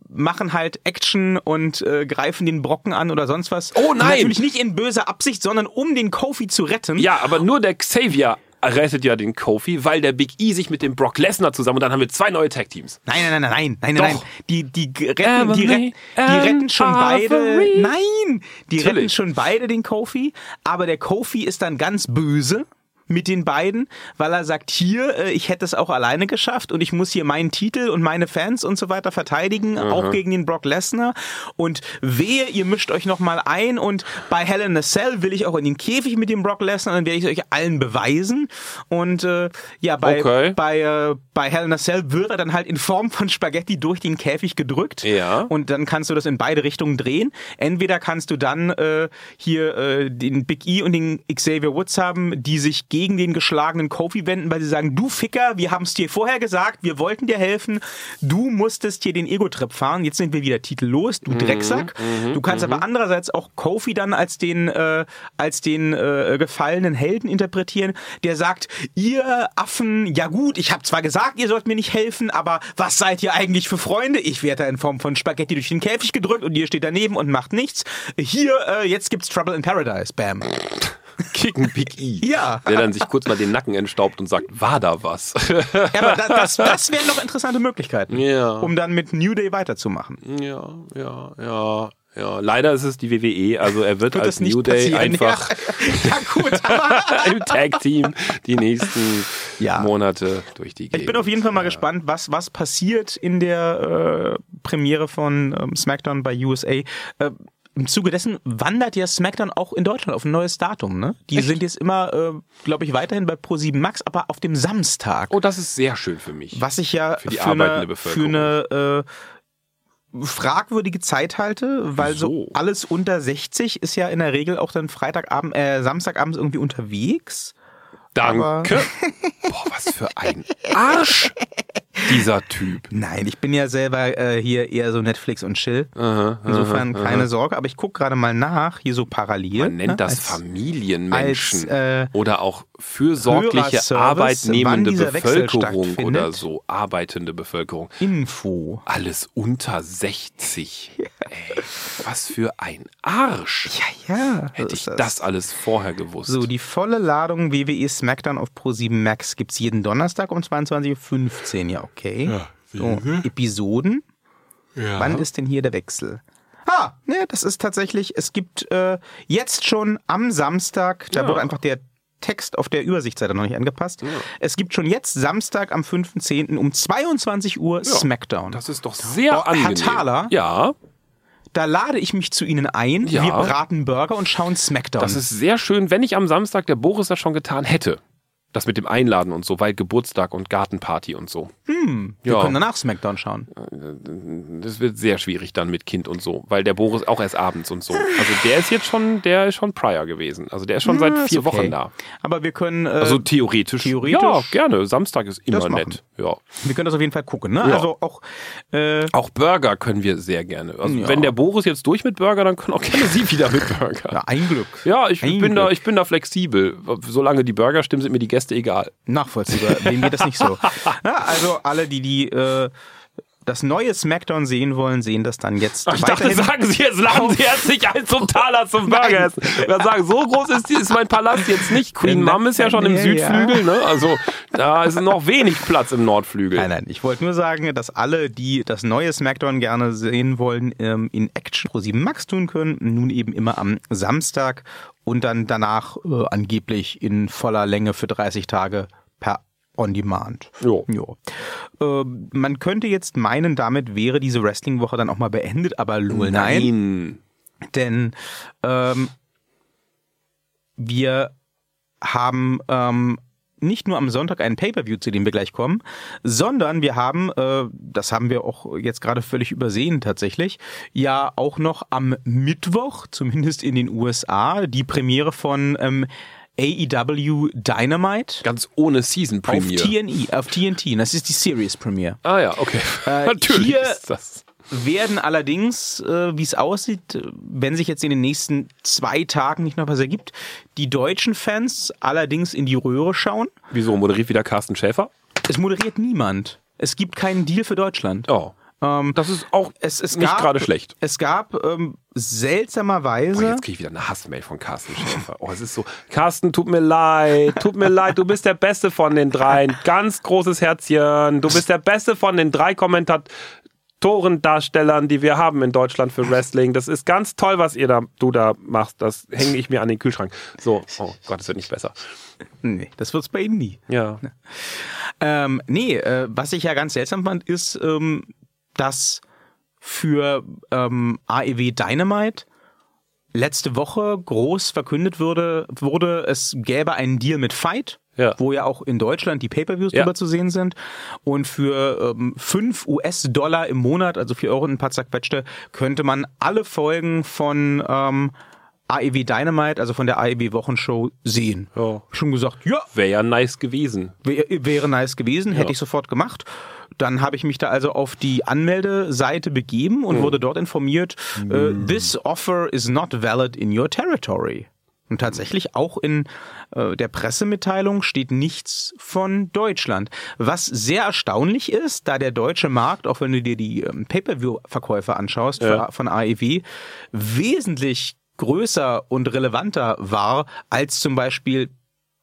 machen halt Action und äh, greifen den Brocken an oder sonst was. Oh nein! Natürlich nicht in böser Absicht, sondern um den Kofi zu retten. Ja, aber nur der Xavier rettet ja den Kofi, weil der Big E sich mit dem Brock Lesnar zusammen und dann haben wir zwei neue Tag-Teams. Nein, nein, nein, nein, nein, nein, Doch. nein. Die, die retten, die, retten, die retten schon beide. Nein, die Natürlich. retten schon beide den Kofi, aber der Kofi ist dann ganz böse mit den beiden, weil er sagt, hier, äh, ich hätte es auch alleine geschafft und ich muss hier meinen Titel und meine Fans und so weiter verteidigen, auch gegen den Brock Lesnar. Und wehe, ihr mischt euch noch mal ein und bei Hell in a Cell will ich auch in den Käfig mit dem Brock Lesnar, dann werde ich euch allen beweisen. Und äh, ja, bei, Okay. bei, äh, bei Hell in a Cell wird er dann halt in Form von Spaghetti durch den Käfig gedrückt. Ja. Und dann kannst du das in beide Richtungen drehen. Entweder kannst du dann äh, hier äh, den Big E und den Xavier Woods haben, die sich gegen den geschlagenen Kofi wenden, weil sie sagen, du Ficker, wir haben es dir vorher gesagt, wir wollten dir helfen, du musstest hier den Ego-Trip fahren, jetzt sind wir wieder titellos, Mhm, du Drecksack. du kannst aber andererseits auch Kofi dann als den, äh, als den äh, gefallenen Helden interpretieren, der sagt, ihr Affen, ja gut, ich habe zwar gesagt, ihr sollt mir nicht helfen, aber was seid ihr eigentlich für Freunde? Ich werde da in Form von Spaghetti durch den Käfig gedrückt und ihr steht daneben und macht nichts. Hier, äh, jetzt gibt's Trouble in Paradise. Bam. Kicken Big E. Ja. Der dann sich kurz mal den Nacken entstaubt und sagt, war da was? Ja, aber da, das, das wären noch interessante Möglichkeiten, Ja. um dann mit New Day weiterzumachen. ja, ja, ja. Ja, leider ist es die WWE, also er wird, Wird als New Day passieren? einfach Ja, ja im Tag-Team die nächsten Ja. Monate durch die Gegend. Ich bin auf jeden Fall mal gespannt, was, was passiert in der äh, Premiere von ähm, SmackDown bei USA. Äh, Im Zuge dessen wandert ja SmackDown auch in Deutschland auf ein neues Datum. Ne? Die sind jetzt immer, äh, glaube ich, weiterhin bei Pro7 Max, aber auf dem Samstag. Oh, das ist sehr schön für mich. Was ich ja Für die für, arbeitende eine, für Bevölkerung. eine äh, fragwürdige Zeit halte, weil so Wieso? alles unter 60 ist ja in der Regel auch dann Freitagabend, äh, Samstagabends irgendwie unterwegs. Danke. Boah, was für ein Arsch, dieser Typ. Nein, ich bin ja selber äh, hier eher so Netflix und Chill. Aha, Insofern aha, keine Sorge, aber ich gucke gerade mal nach, hier so parallel. Man nennt ne, das als- Familienmenschen als, äh, oder auch fürsorgliche arbeitnehmende Bevölkerung oder so, arbeitende Bevölkerung. Info. Alles unter 60. Ey, was für ein Arsch. Ja, ja. Hätte ich ist das alles vorher gewusst. So, die volle Ladung WWE SmackDown auf Pro7 Max gibt's jeden Donnerstag um 22.15 Uhr. Ja, okay. so, Episoden. Wann ist denn hier der Wechsel? Ah, ne, das ist tatsächlich, es gibt äh, jetzt schon am Samstag, da Ja. wurde einfach der Text auf der Übersichtsseite noch nicht angepasst. Es gibt schon jetzt Samstag am 5.10. um 22 Uhr SmackDown. das ist doch sehr Oh, Herr angenehm. Thaler? Ja, Da lade ich mich zu Ihnen ein, Ja. wir braten Burger und schauen SmackDown. das ist sehr schön, wenn ich am Samstag der Boris das schon getan hätte. Das mit dem Einladen und so, weil Geburtstag und Gartenparty und so. wir ja. können danach SmackDown schauen. Das wird sehr schwierig dann mit Kind und so, weil der Boris auch erst abends und so. Also der ist jetzt schon, der ist schon prior gewesen. Also der ist schon seit Ja, ist vier okay. Wochen da. Aber wir können, äh, Also theoretisch. theoretisch- Ja, gerne. Samstag ist immer nett. Ja. wir können das auf jeden Fall gucken. Ne? Ja. Also auch äh, Auch Burger können wir sehr gerne. Also Ja. wenn der Boris jetzt durch mit Burger, dann können auch gerne Sie wieder mit Burger. ja, ein Glück. Ja, ich Ein bin da, Glück. ich bin da flexibel. Solange die Burger stimmen, sind mir die Gäste egal. Nachvollziehbar. Wem geht das nicht so? Ja, also alle, die die äh, das neue SmackDown sehen wollen, sehen das dann jetzt Ich dachte, sagen Sie jetzt, laden Sie herzlich ein zum Taler zum Burger essen. Wir sagen, so groß ist, die, ist mein Palast jetzt nicht. Queen Mom ist ja schon im Südflügel, ne? Also da ist noch wenig Platz im Nordflügel. Nein, nein, ich wollte nur sagen, dass alle, die das neue SmackDown gerne sehen wollen, ähm, in Action Pro 7 Max tun können. Nun eben immer am Samstag und dann danach äh, angeblich in voller Länge für 30 Tage per On Demand. Jo. Jo. Äh, man könnte jetzt meinen, damit wäre diese Wrestling-Woche dann auch mal beendet, aber lol, nein. Denn ähm, wir haben ähm, nicht nur am Sonntag einen Pay-per-View, zu dem wir gleich kommen, sondern wir haben, äh, das haben wir auch jetzt gerade völlig übersehen tatsächlich, ja auch noch am Mittwoch, zumindest in den USA, die Premiere von ähm, AEW Dynamite Ganz ohne Season auf Premiere. TNE, auf TNT. Das ist die Series Premiere. Ah ja, okay. Äh, Natürlich hier- ist das. werden allerdings, äh, wie es aussieht, wenn sich jetzt in den nächsten zwei Tagen nicht noch was ergibt, die deutschen Fans allerdings in die Röhre schauen. Wieso moderiert wieder Carsten Schäfer? Es moderiert niemand. Es gibt keinen Deal für Deutschland. Oh. Ähm, Das ist auch es, es nicht gerade schlecht. Es gab ähm, seltsamerweise. Oh, jetzt kriege ich wieder eine Hassmail von Carsten Schäfer. Oh, es ist so. Carsten, tut mir leid, tut mir leid, du bist der Beste von den dreien. Ganz großes Herzchen. Du bist der Beste von den drei Kommentatorendarstellern, die wir haben in Deutschland für Wrestling. Das ist ganz toll, was ihr da, du da machst. Das hänge ich mir an den Kühlschrank. So, oh Gott, es wird nicht besser. nee, das wird's bei Ihnen nie. Ja. Ähm, nee, äh, was ich ja ganz seltsam fand, ist, ähm, dass für ähm, AEW Dynamite letzte Woche groß verkündet wurde, wurde, es gäbe einen Deal mit Fight, Ja. wo ja auch in Deutschland die Pay-Per-Views Ja. drüber zu sehen sind. Und für ähm, 5 US-Dollar im Monat, also 4 Euro und ein paar zerquetschte, könnte man alle Folgen von ähm, AEW Dynamite, also von der AEW Wochenshow, sehen. Ja. Schon gesagt, ja, Wäre ja nice gewesen. Wär, wäre nice gewesen, hätte ich sofort gemacht. Dann habe ich mich da also auf die Anmeldeseite begeben Mhm. und wurde dort informiert, äh, this offer is not valid in your territory. Und tatsächlich auch in äh, der Pressemitteilung steht nichts von Deutschland. Was sehr erstaunlich ist, da der deutsche Markt, auch wenn du dir die ähm, Pay-per-view-Verkäufe anschaust Ja. für, von AEW, wesentlich größer und relevanter war als zum Beispiel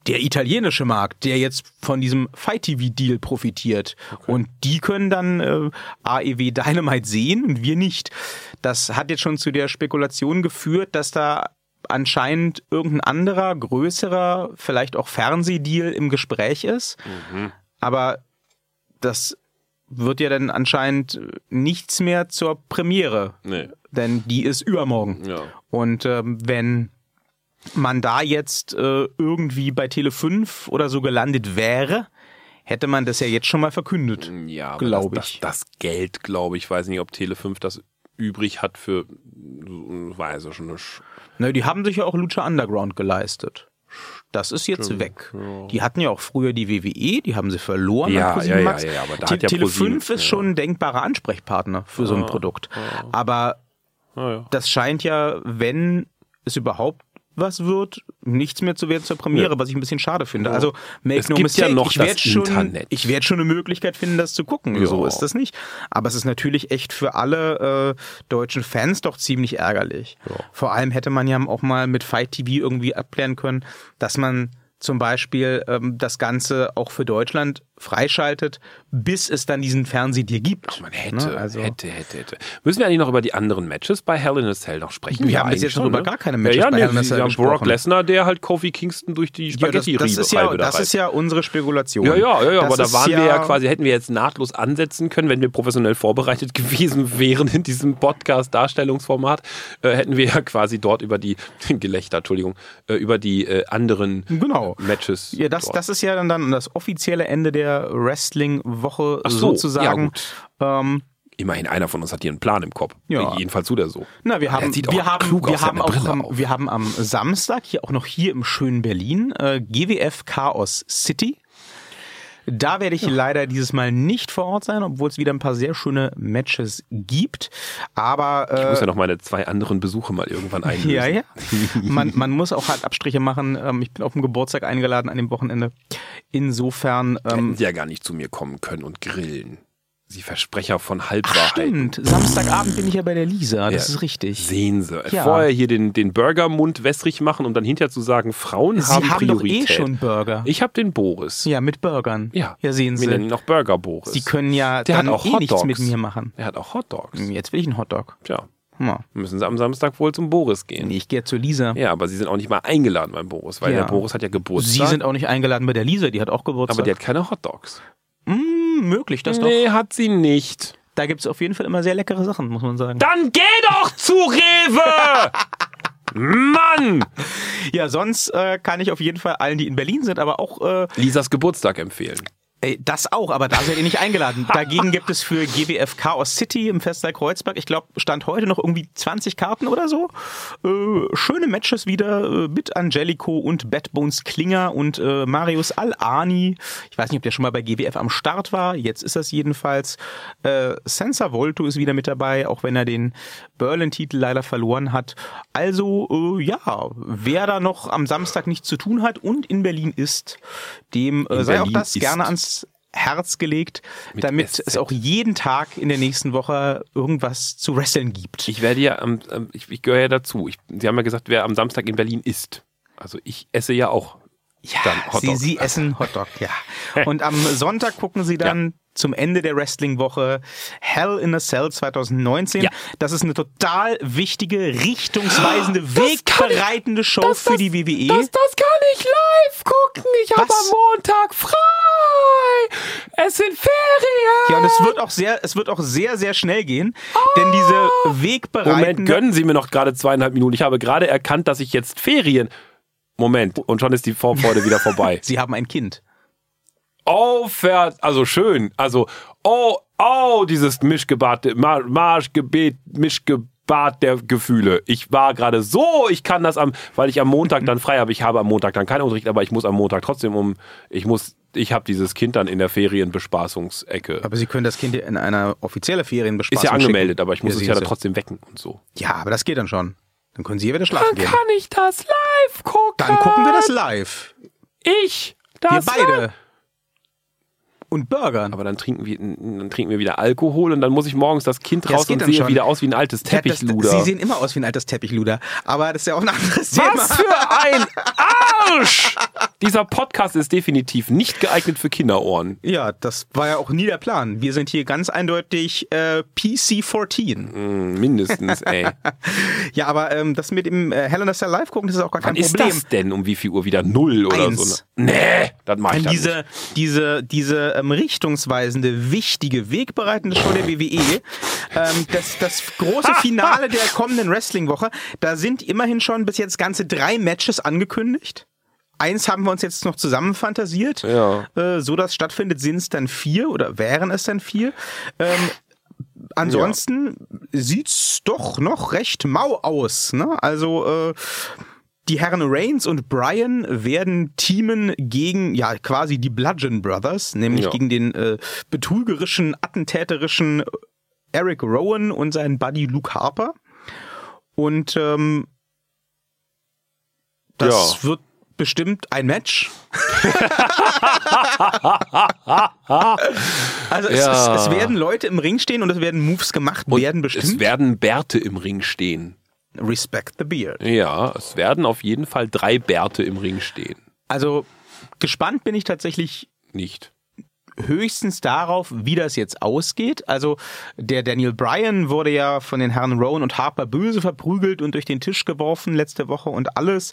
der italienische Markt, der jetzt von diesem Fight TV Deal profitiert. Und die können dann äh, AEW Dynamite sehen und wir nicht. Das hat jetzt schon zu der Spekulation geführt, dass da anscheinend irgendein anderer, größerer, vielleicht auch Fernsehdeal im Gespräch ist. Aber das wird ja dann anscheinend nichts mehr zur Premiere, Nee. denn die ist übermorgen. Ja. Und ähm, wenn man da jetzt äh, irgendwie bei Tele 5 oder so gelandet wäre, hätte man das ja jetzt schon mal verkündet. Ja, aber Glaub das, ich. Das, das Geld, glaube ich, weiß nicht, ob Tele5 das übrig hat für, weiß ich schon nicht. Ne, die haben sich ja auch Lucha Underground geleistet. Das ist jetzt weg. Die hatten ja auch früher die WWE, die haben sie verloren. Ja, ja, ja, ja, ja, aber da Te- hat ja Tele ProSieben- 5 ist ja. schon ein denkbarer Ansprechpartner für so ein Produkt. Aber ja. das scheint ja, wenn es überhaupt was wird, nichts mehr zu werden zur Premiere, was ich ein bisschen schade finde. Also make Es no gibt ja mistake, noch ich werde schon, Internet. ich werde schon eine Möglichkeit finden, das zu gucken. Ja. So ist das nicht. Aber es ist natürlich echt für alle äh, deutschen Fans doch ziemlich ärgerlich. Vor allem hätte man ja auch mal mit Fight TV irgendwie abklären können, dass man zum Beispiel ähm, das Ganze auch für Deutschland freischaltet, bis es dann diesen Fernsehdeal gibt. Man hätte, Ne? Also- hätte, hätte, hätte. Müssen wir eigentlich noch über die anderen Matches bei Hell in a Cell noch sprechen? Wir Ja, haben bis jetzt schon, über ne? gar keine Matches ja, ja, bei nee, Hell in a Cell haben Brock gesprochen. Lesnar, der halt Kofi Kingston durch die Ja, das, spaghetti das ist ja, das ist ja unsere Spekulation. Ja, ja, ja, ja aber da waren wir ja quasi, hätten wir jetzt nahtlos ansetzen können, wenn wir professionell vorbereitet gewesen wären in diesem Podcast-Darstellungsformat, äh, hätten wir ja quasi dort über die Gelächter, Entschuldigung, äh, über die äh, anderen Genau. Matches. Ja, das, dort. das ist ja dann, dann das offizielle Ende der Wrestling-Woche Ach so, sozusagen. ja, ähm, Immerhin einer von uns hat hier einen Plan im Kopf. Ja. Jedenfalls tut er so. na, wir haben, wir haben, wir der haben auch, am, wir haben am Samstag hier auch noch hier im schönen Berlin äh, GWF Chaos City. Da werde ich leider dieses Mal nicht vor Ort sein, obwohl es wieder ein paar sehr schöne Matches gibt. Aber Ich äh, muss ja noch meine zwei anderen Besuche mal irgendwann einlösen. Ja, ja. Man, man muss auch halt Abstriche machen. Ähm, ich bin auf dem Geburtstag eingeladen an dem Wochenende. Insofern, ähm, Hätten sie ja gar nicht zu mir kommen können und grillen. Sie Versprecher von Halbwahrheiten. stimmt. Samstagabend bin ich ja bei der Lisa. Das Ja. ist richtig. Sehen Sie. Ja. Vorher hier den, den Burgermund wässrig machen und dann hinterher zu sagen, Frauen Sie haben, haben doch eh schon Burger. Ich habe den Boris. ja, mit Burgern. Ja. Ja, sehen Wir nennen Sie. ihn auch Burger Boris. Sie können ja Der dann hat auch eh nichts Hotdogs. mit mir machen. er hat auch Hotdogs. Jetzt will ich einen Hotdog. Tja, Ja. müssen Sie am Samstag wohl zum Boris gehen. Nee, ich gehe zur Lisa. Ja, aber Sie sind auch nicht mal eingeladen beim Boris, weil der Boris hat ja Geburtstag. Sie sind auch nicht eingeladen bei der Lisa, die hat auch Geburtstag. aber die hat keine Hotdogs. Hm, möglich, das doch. Nee, hat sie nicht. Da gibt's auf jeden Fall immer sehr leckere Sachen, muss man sagen. Dann geh doch zu Rewe! Mann! Ja, sonst äh, kann ich auf jeden Fall allen, die in Berlin sind, aber auch äh, Lisas Geburtstag empfehlen. Das auch, aber da seid ihr nicht eingeladen. Dagegen gibt es für GWF Chaos City im Festsaal Kreuzberg, ich glaube, stand heute noch irgendwie 20 Karten oder so. Äh, schöne Matches wieder äh, mit Angelico und Bad Bones Klinger und äh, Marius Al-Ani. Ich weiß nicht, ob der schon mal bei GWF am Start war. Jetzt ist das jedenfalls. Äh, Senza Volto ist wieder mit dabei, auch wenn er den Berlin-Titel leider verloren hat. Also, äh, ja, wer da noch am Samstag nichts zu tun hat und in Berlin ist, dem äh, sei auch Berlin das ist. gerne ans Herz gelegt, Mit damit SZ. es auch jeden Tag in der nächsten Woche irgendwas zu wresteln gibt. Ich werde ja am- ich, ich gehöre ja dazu. Ich, Sie haben ja gesagt, wer am Samstag in Berlin isst. Also ich esse ja auch. ja, dann Sie, Hotdog. Sie essen Hotdog, ja. Und am Sonntag gucken Sie dann zum Ende der Wrestling-Woche Hell in a Cell 2019. Ja. Das ist eine total wichtige, richtungsweisende, Das kann ich- wegbereitende Show das- für das- die WWE. Das, das kann ich live gucken. Ich habe am Montag frei. Es sind Ferien. ja, und es wird auch sehr, es wird auch sehr, sehr schnell gehen, denn diese Moment, wegbereitende gönnen Sie mir noch gerade zweieinhalb Minuten. Ich habe gerade erkannt, dass ich jetzt Ferien. Moment, und schon ist die Vorfreude wieder vorbei. Sie haben ein Kind. Oh, ver also schön. Also, oh, oh, dieses Mischgebet, Mar Marschgebet, Mischgebet der Gefühle. Ich war gerade so, ich kann das am, weil ich am Montag dann frei habe. Ich habe am Montag dann keinen Unterricht, aber ich muss am Montag trotzdem um, ich muss, ich habe dieses Kind dann in der Ferienbespaßungsecke. Aber Sie können das Kind in eine offizielle Ferienbespaßung Ist ja angemeldet, schicken. aber ich muss Ja, es ja dann trotzdem wecken und so. Ja, aber das geht dann schon. Dann können Sie ja wieder schlafen Dann gehen. kann ich das live gucken. Dann gucken wir das live. Ich. Wir Das beide. Und Burgern. Aber dann trinken wir, dann trinken wir wieder Alkohol und dann muss ich morgens das Kind Ja, raus und sehe schon. wieder aus wie ein altes Ja, das- Teppichluder. Sie sehen immer aus wie ein altes Teppichluder. Aber das ist ja auch ein anderes Thema. Was für ein Arsch! Dieser Podcast ist definitiv nicht geeignet für Kinderohren. Ja, das war ja auch nie der Plan. Wir sind hier ganz eindeutig äh, PC-14. Hm, Mindestens, ey. Ja, aber ähm, das mit dem äh, Hell in a Cell live gucken, das ist auch gar Wann kein ist Problem. das denn? Um wie viel Uhr wieder? Null oder Eins. so? Nee, das mach ich dann diese, diese, diese ähm, richtungsweisende, wichtige, wegbereitende Show der WWE, ähm, das, das große Finale der kommenden Wrestling-Woche, da sind immerhin schon bis jetzt ganze drei Matches angekündigt. Eins haben wir uns jetzt noch zusammen fantasiert. Ja. Äh, so das stattfindet, sind es dann vier oder wären es dann vier. Ähm, ansonsten sieht's doch noch recht mau aus. Ne? Also äh, die Herren Reigns und Bryan werden teamen gegen ja quasi die Bludgeon Brothers, nämlich Ja. gegen den äh, betrügerischen, attentäterischen Eric Rowan und seinen Buddy Luke Harper. Und ähm, das Ja. wird bestimmt ein Match. also es, Ja. es, es werden Leute im Ring stehen und es werden Moves gemacht werden Es bestimmt. werden Bärte im Ring stehen. Respect the beard. Ja, es werden auf jeden Fall drei Bärte im Ring stehen. Also gespannt bin ich tatsächlich Nicht. höchstens darauf, wie das jetzt ausgeht. Also der Daniel Bryan wurde ja von den Herren Rowan und Harper böse verprügelt und durch den Tisch geworfen letzte Woche und alles.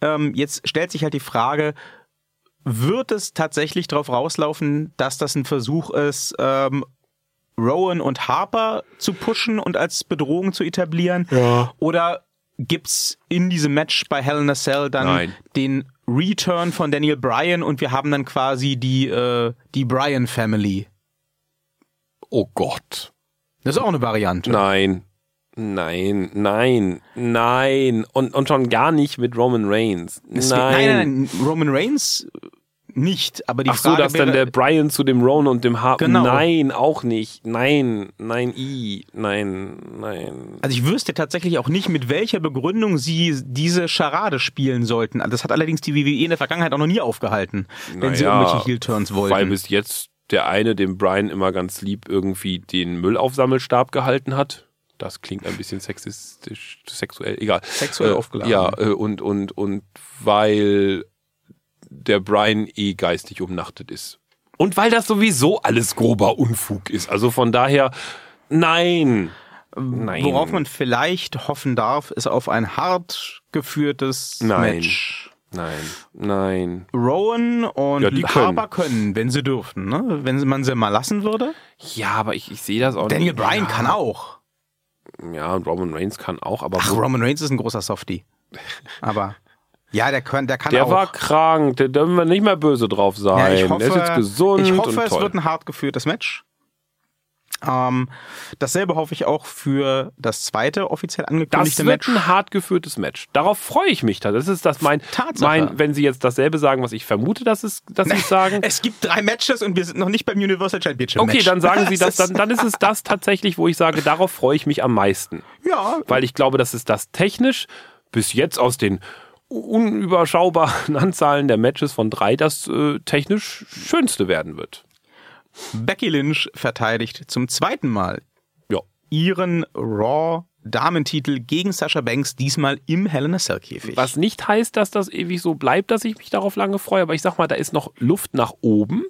Ähm, jetzt stellt sich halt die Frage, wird es tatsächlich darauf rauslaufen, dass das ein Versuch ist, ähm, Rowan und Harper zu pushen und als Bedrohung zu etablieren? Ja. Oder gibt's in diesem Match bei Hell in a Cell dann Nein. den Return von Daniel Bryan und wir haben dann quasi die, äh, die Bryan Family? Oh Gott. Das ist auch eine Variante. Nein. Nein, nein, nein. Und, und schon gar nicht mit Roman Reigns. Nein. Nein, nein, nein, Roman Reigns nicht, aber die Ach so, Frage dass dann wäre, der Brian zu dem Rowan und dem Harper. Genau. Nein, auch nicht. Nein, nein, i. Nein, nein. Also ich wüsste tatsächlich auch nicht, mit welcher Begründung sie diese Charade spielen sollten. Das hat allerdings die WWE in der Vergangenheit auch noch nie aufgehalten, wenn sie Naja, irgendwelche Heel-Turns wollten. Weil bis jetzt der eine dem Brian immer ganz lieb irgendwie den Müllaufsammelstab gehalten hat. Das klingt ein bisschen sexistisch, sexuell, egal. Sexuell äh, aufgeladen. Ja, äh, und, und, und weil der Brian eh geistig umnachtet ist. Und weil das sowieso alles grober Unfug ist. Also von daher, nein. Nein. Worauf man vielleicht hoffen darf, ist auf ein hart geführtes Nein. Match. Nein, nein. Rowan und Ja, die Harper können, wenn sie dürften, ne? wenn man sie mal lassen würde. Ja, aber ich, ich sehe das auch Daniel nicht. Bryan ja. kann auch. Ja, und Roman Reigns kann auch, aber Ach, Roman Reigns ist ein großer Softie. Aber ja, der kann, der kann der auch. war krank, da dürfen wir nicht mehr böse drauf sein. ja, hoffe, der ist jetzt gesund ich hoffe es toll. wird ein hart geführtes Match. Ähm, dasselbe hoffe ich auch für das zweite offiziell das angekündigte wird Match. ein hart geführtes Match. Darauf freue ich mich. Das ist das mein, Tatsache. mein, wenn Sie jetzt dasselbe sagen, was ich vermute, dass, es, dass Sie sagen. Es gibt drei Matches und wir sind noch nicht beim Universal Championship Okay, Match. dann sagen Sie das, Das dann, dann ist es das tatsächlich, wo ich sage, darauf freue ich mich am meisten. Ja, Weil ich glaube, dass es das technisch bis jetzt aus den unüberschaubaren Anzahlen der Matches von drei das äh, technisch schönste werden wird. Becky Lynch verteidigt zum zweiten Mal Ja. ihren Raw Damentitel gegen Sasha Banks, diesmal im Hell in a Cell Käfig. Was nicht heißt, dass das ewig so bleibt, dass ich mich darauf lange freue, aber ich sag mal, da ist noch Luft nach oben.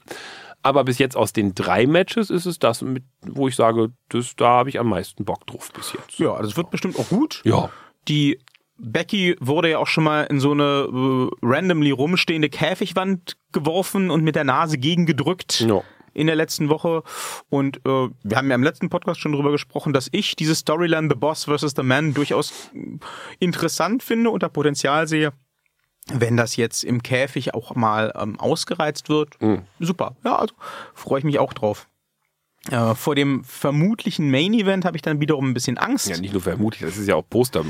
Aber bis jetzt aus den drei Matches ist es das, mit, wo ich sage, das, da habe ich am meisten Bock drauf bis jetzt. Ja, das wird bestimmt auch gut. Ja. Die Becky wurde ja auch schon mal in so eine äh, randomly rumstehende Käfigwand geworfen und mit der Nase gegengedrückt. Ja. in der letzten Woche. Und äh, wir haben ja im letzten Podcast schon drüber gesprochen, dass ich diese Storyline The Boss vs. The Man durchaus äh, interessant finde und da Potenzial sehe. Wenn das jetzt im Käfig auch mal ähm, ausgereizt wird, super. Ja, also freue ich mich auch drauf. Äh, vor dem vermutlichen Main Event habe ich dann wiederum ein bisschen Angst. Ja, nicht nur vermutlich, das ist ja auch Poster,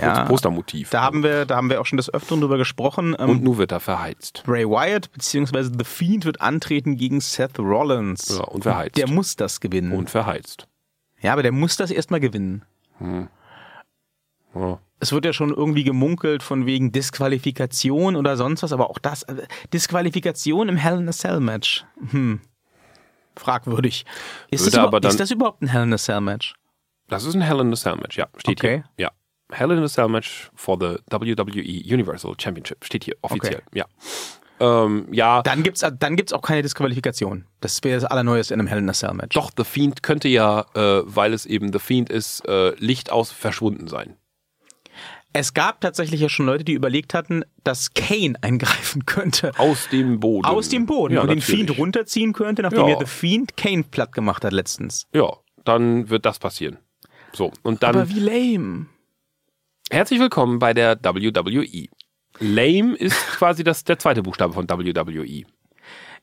Ja. Postermotiv. Da haben wir, da haben wir auch schon des Öfteren drüber gesprochen. Ähm, Und nun wird er verheizt. Bray Wyatt bzw. The Fiend wird antreten gegen Seth Rollins. Ja, und verheizt. Der muss das gewinnen. Und verheizt. Ja, aber der muss das erstmal gewinnen. Ja. Es wird ja schon irgendwie gemunkelt von wegen Disqualifikation oder sonst was, aber auch das, äh, Disqualifikation im Hell in a Cell Match. Hm. Fragwürdig. Ist, das, aber überhaupt, dann- ist das überhaupt ein Hell in a Cell Match? Das ist ein Hell in a Cell Match, ja. Steht Okay. hier. Ja. Hell in a Cell Match for the WWE Universal Championship. Steht hier offiziell. Ja. Ähm, ja. Dann gibt's, dann gibt's auch keine Disqualifikation. Das wäre das Allerneueste in einem Hell in a Cell Match. Doch, The Fiend könnte ja, äh, weil es eben The Fiend ist, äh, Licht aus verschwunden sein. Es gab tatsächlich ja schon Leute, die überlegt hatten, dass Kane eingreifen könnte. Aus dem Boden. Aus dem Boden ja, und den natürlich. Fiend runterziehen könnte, nachdem Ja. er The Fiend Kane platt gemacht hat letztens. Ja, dann wird das passieren. So, und dann Aber wie lame. herzlich willkommen bei der WWE. Lame ist quasi das, der zweite Buchstabe von WWE.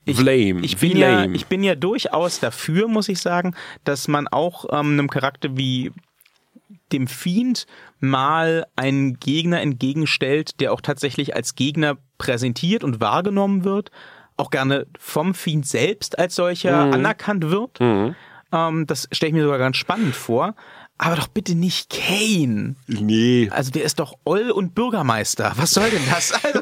Ich, Lame. ich, wie bin ja, lame. ich bin ja durchaus dafür, muss ich sagen, dass man auch ähm, einem Charakter wie dem Fiend mal einen Gegner entgegenstellt, der auch tatsächlich als Gegner präsentiert und wahrgenommen wird, auch gerne vom Fiend selbst als solcher anerkannt wird. Ähm, das stelle ich mir sogar ganz spannend vor. Aber doch bitte nicht Kane. nee. Also der ist doch Oll und Bürgermeister. Was soll denn das? Also,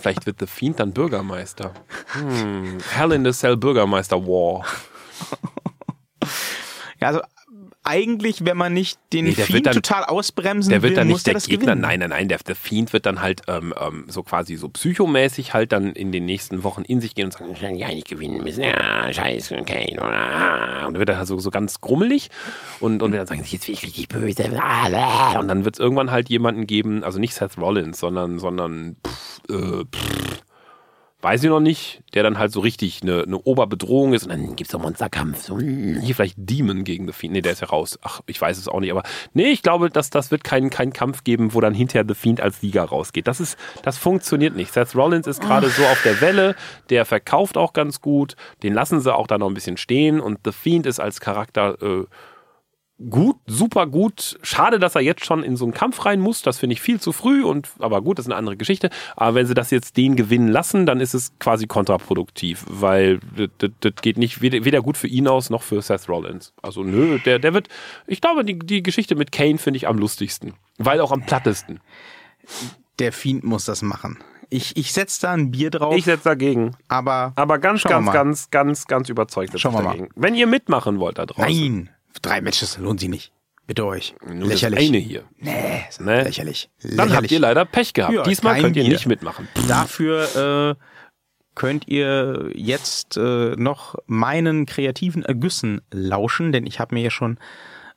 Vielleicht wird The Fiend dann Bürgermeister. Hm. Hell in the Cell Bürgermeister War. ja, also eigentlich, wenn man nicht den Nee, Fiend dann- total ausbremsen Der wird will, dann muss nicht der der Gegner, gewinnen. nein, nein, nein, der, der Fiend wird dann halt ähm, ähm, so quasi so psychomäßig halt dann in den nächsten Wochen in sich gehen und sagen, ja nicht gewinnen müssen, ja, scheiße, okay, ah. und dann wird er halt so, so ganz grummelig und, und wird dann sagen, jetzt bin ich richtig böse, und dann wird es irgendwann halt jemanden geben, also nicht Seth Rollins, sondern, sondern, pff, äh, pff, weiß ich noch nicht, der dann halt so richtig eine, eine Oberbedrohung ist und dann gibt's so einen Monsterkampf. So, hier vielleicht Demon gegen The Fiend. Nee, der ist ja raus. Ach, ich weiß es auch nicht. Aber nee, ich glaube, dass das wird keinen keinen Kampf geben, wo dann hinterher The Fiend als Sieger rausgeht. Das ist, das funktioniert nicht. Seth Rollins ist gerade so auf der Welle, der verkauft auch ganz gut, den lassen sie auch da noch ein bisschen stehen und The Fiend ist als Charakter äh, gut, super gut. Schade, dass er jetzt schon in so einen Kampf rein muss. Das finde ich viel zu früh und aber gut, das ist eine andere Geschichte. Aber wenn sie das jetzt den gewinnen lassen, dann ist es quasi kontraproduktiv, weil das, geht nicht weder, gut für ihn aus noch für Seth Rollins. Also nö, der, der wird. Ich glaube, die, die Geschichte mit Kane finde ich am lustigsten, weil auch am plattesten. Der Fiend muss das machen. Ich, ich setze da ein Bier drauf, Ich setze dagegen. aber Aber ganz, ganz, ganz, ganz, ganz überzeugt Schauen wir mal. dagegen. Wenn ihr mitmachen wollt da draußen. nein, drei Matches lohnt sie nicht. Bitte euch. Nur lächerlich. das eine hier. Nee, ist Ne? lächerlich. Dann habt ihr leider Pech gehabt. Ja, Diesmal könnt ihr Bier. nicht mitmachen. Dafür äh, könnt ihr jetzt äh, noch meinen kreativen Ergüssen lauschen, denn ich habe mir ja schon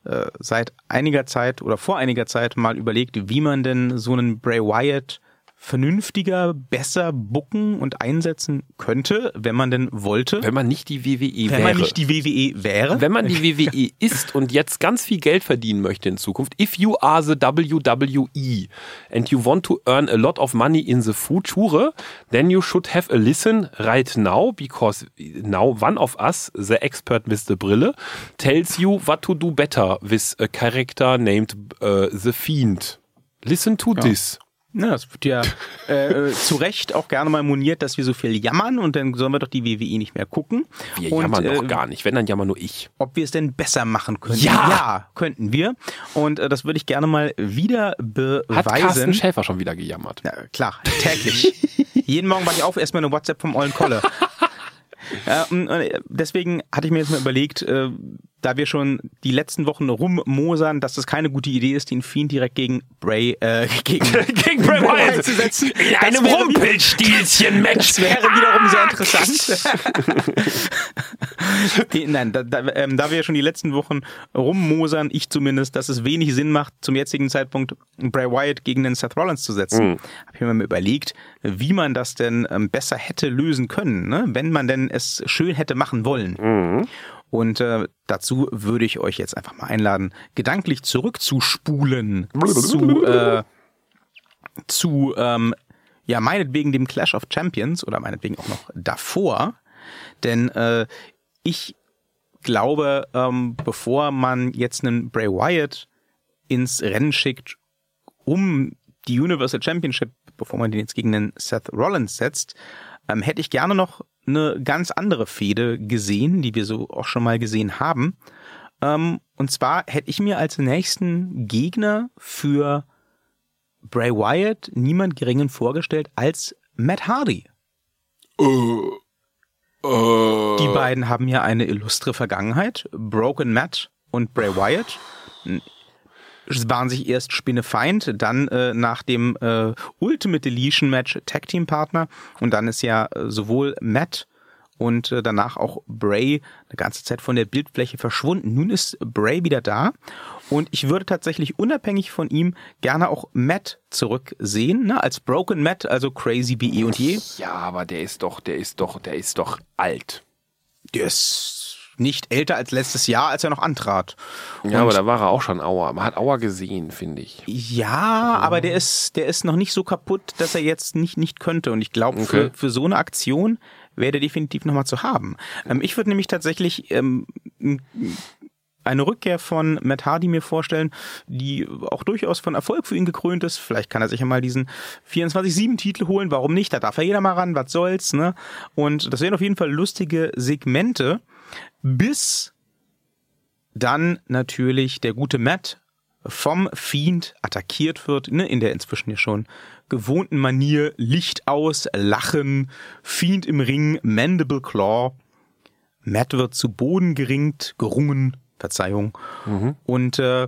äh, seit einiger Zeit oder vor einiger Zeit mal überlegt, wie man denn so einen Bray Wyatt vernünftiger, besser bucken und einsetzen könnte, wenn man denn wollte. Wenn man nicht die WWE wenn wäre. man nicht die WWE wäre. wenn man die WWE ist und jetzt ganz viel Geld verdienen möchte in Zukunft, if you are the WWE and you want to earn a lot of money in the future, then you should have a listen right now because now one of us, the expert with the Brille, tells you what to do better with a character named uh, the Fiend. Listen to this. Ja, das wird ja äh, zu Recht auch gerne mal moniert, dass wir so viel jammern und dann sollen wir doch die WWE nicht mehr gucken. Wir und, jammern doch äh, gar nicht. Wenn, dann jammer nur ich. ob wir es denn besser machen können. Ja! ja könnten wir. Und äh, das würde ich gerne mal wieder Hat Carsten beweisen. Schäfer schon wieder gejammert. Ja, klar, täglich. Jeden Morgen war ich auf, erstmal eine WhatsApp vom Ollen Kolle. Ja, und, äh, deswegen hatte ich mir jetzt mal überlegt, äh, da wir schon die letzten Wochen rummosern, dass das keine gute Idee ist, den Fiend direkt gegen Bray, äh, gegen, Gegen Bray Wyatt zu setzen. In einem wäre Rumpelstilzchen-Match. Das wäre wiederum sehr interessant. Die- Nein, da, da, ähm, da wir schon die letzten Wochen rummosern, ich zumindest, dass es wenig Sinn macht, zum jetzigen Zeitpunkt Bray Wyatt gegen den Seth Rollins zu setzen, habe ich mir mal überlegt, wie man das denn ähm, besser hätte lösen können, ne? wenn man denn es schön hätte machen wollen. Und äh, dazu würde ich euch jetzt einfach mal einladen, gedanklich zurückzuspulen zu, äh, zu ähm, ja, meinetwegen dem Clash of Champions oder meinetwegen auch noch davor. Denn äh, ich glaube, ähm, bevor man jetzt einen Bray Wyatt ins Rennen schickt, um die Universal Championship, bevor man den jetzt gegen den Seth Rollins setzt, ähm, hätte ich gerne noch eine ganz andere Fehde gesehen, die wir so auch schon mal gesehen haben. Ähm, und zwar hätte ich mir als nächsten Gegner für Bray Wyatt niemand geringen vorgestellt als Matt Hardy. Die beiden haben ja eine illustre Vergangenheit. Broken Matt und Bray Wyatt waren sich erst Spinnefeind, dann äh, nach dem äh, Ultimate Deletion Match Tag Team Partner und dann ist ja äh, sowohl Matt und äh, danach auch Bray eine ganze Zeit von der Bildfläche verschwunden. Nun ist Bray wieder da und ich würde tatsächlich unabhängig von ihm gerne auch Matt zurücksehen, ne? als Broken Matt, also crazy eh und je. Ja, aber der ist doch, der ist doch, der ist doch alt. Der ist nicht älter als letztes Jahr, als er noch antrat. Ja, aber da war er auch schon Auer. Man hat Auer gesehen, finde ich. Ja, aber der ist, der ist noch nicht so kaputt, dass er jetzt nicht, nicht könnte. Und ich glaube, Okay. für, für so eine Aktion wäre der definitiv nochmal zu haben. Ähm, ich würde nämlich tatsächlich ähm, eine Rückkehr von Matt Hardy mir vorstellen, die auch durchaus von Erfolg für ihn gekrönt ist. Vielleicht kann er sich ja mal diesen 24-7-Titel holen. Warum nicht? Da darf ja jeder mal ran. Was soll's, ne? Und das wären auf jeden Fall lustige Segmente, bis dann natürlich der gute Matt vom Fiend attackiert wird, ne, in der inzwischen ja schon gewohnten Manier, Licht aus, Lachen, Fiend im Ring, Mandible Claw. Matt wird zu Boden geringt, gerungen, Verzeihung. Und äh,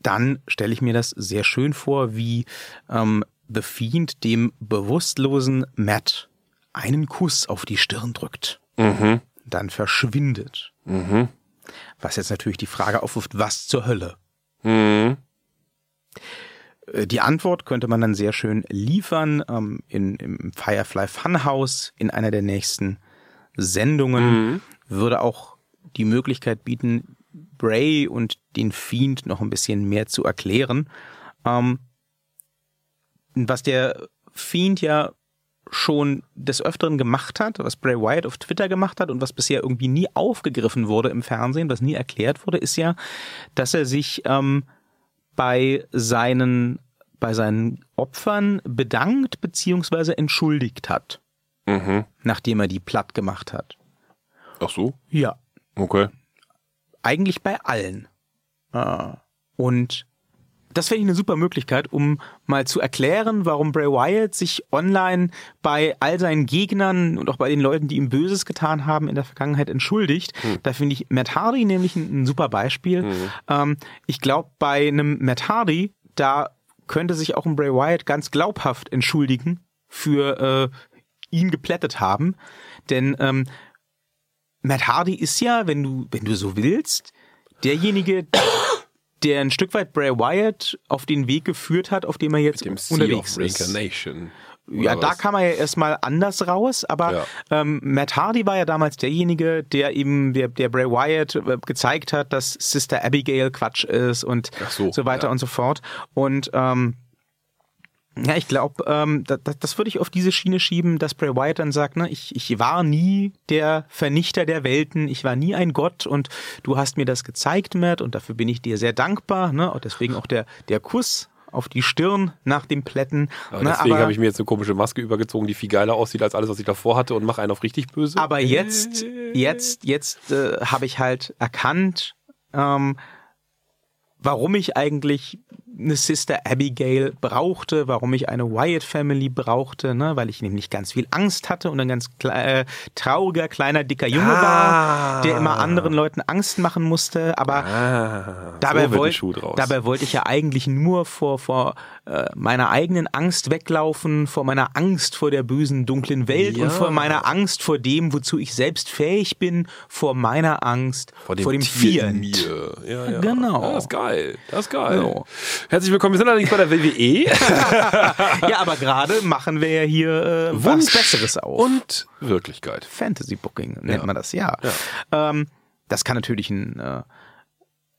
dann stelle ich mir das sehr schön vor, wie ähm, The Fiend dem bewusstlosen Matt einen Kuss auf die Stirn drückt. Dann verschwindet. Was jetzt natürlich die Frage aufwirft, was zur Hölle? Mhm. Äh, Die Antwort könnte man dann sehr schön liefern ähm, in, im Firefly Funhouse in einer der nächsten Sendungen. Würde auch die Möglichkeit bieten, Bray und den Fiend noch ein bisschen mehr zu erklären. Ähm, was der Fiend ja schon des Öfteren gemacht hat, was Bray Wyatt auf Twitter gemacht hat und was bisher irgendwie nie aufgegriffen wurde im Fernsehen, was nie erklärt wurde, ist ja, dass er sich ähm, bei seinen bei seinen Opfern bedankt beziehungsweise entschuldigt hat, Mhm. nachdem er die platt gemacht hat. Ach so? Ja, Okay. eigentlich bei allen. Äh, Und das wäre eine super Möglichkeit, um mal zu erklären, warum Bray Wyatt sich online bei all seinen Gegnern und auch bei den Leuten, die ihm Böses getan haben in der Vergangenheit, entschuldigt. Da finde ich Matt Hardy nämlich ein, ein super Beispiel. Ähm, ich glaube, bei einem Matt Hardy, da könnte sich auch ein Bray Wyatt ganz glaubhaft entschuldigen für äh, ihn geplättet haben. Denn ähm, Matt Hardy ist ja, wenn du, wenn du so willst, derjenige, der ein Stück weit Bray Wyatt auf den Weg geführt hat, auf dem er jetzt Dem unterwegs ist. Ja, da kam er ja erstmal anders raus, aber Ja. ähm, Matt Hardy war ja damals derjenige, der eben, der, der Bray Wyatt äh, gezeigt hat, dass Sister Abigail Quatsch ist und Ach so, weiter ja. und so fort. Und ähm, ja, ich glaube, ähm, das, das würde ich auf diese Schiene schieben, dass Bray Wyatt dann sagt, ne, ich, ich war nie der Vernichter der Welten, ich war nie ein Gott und du hast mir das gezeigt, Matt, und dafür bin ich dir sehr dankbar, ne, und deswegen auch der, der Kuss auf die Stirn nach dem Plätten. Aber ne, deswegen habe ich mir jetzt eine komische Maske übergezogen, die viel geiler aussieht als alles, was ich davor hatte und mache einen auf richtig böse. Aber jetzt, jetzt, jetzt äh, habe ich halt erkannt, ähm, warum ich eigentlich eine Sister Abigail brauchte, warum ich eine Wyatt Family brauchte, ne, weil ich nämlich ganz viel Angst hatte und ein ganz kle äh, trauriger, kleiner, dicker Junge Ah. war, der immer anderen Leuten Angst machen musste, aber ah, Dabei, so wird ein wollt, Schuh draus. dabei wollte ich ja eigentlich nur vor, vor äh, meiner eigenen Angst weglaufen, vor meiner Angst vor der bösen, dunklen Welt Ja. und vor meiner Angst vor dem, wozu ich selbst fähig bin, vor meiner Angst vor dem, vor dem Tier Fiend. mir. Ja, ja. Genau. Ja, das ist geil. Das ist geil. Ja. Herzlich willkommen. Wir sind allerdings bei der WWE. Ja, aber gerade machen wir ja hier äh, was Wunsch Besseres auf. Und Wirklichkeit. Fantasy Booking nennt Ja. man das, ja. Ähm, das kann natürlich ein äh,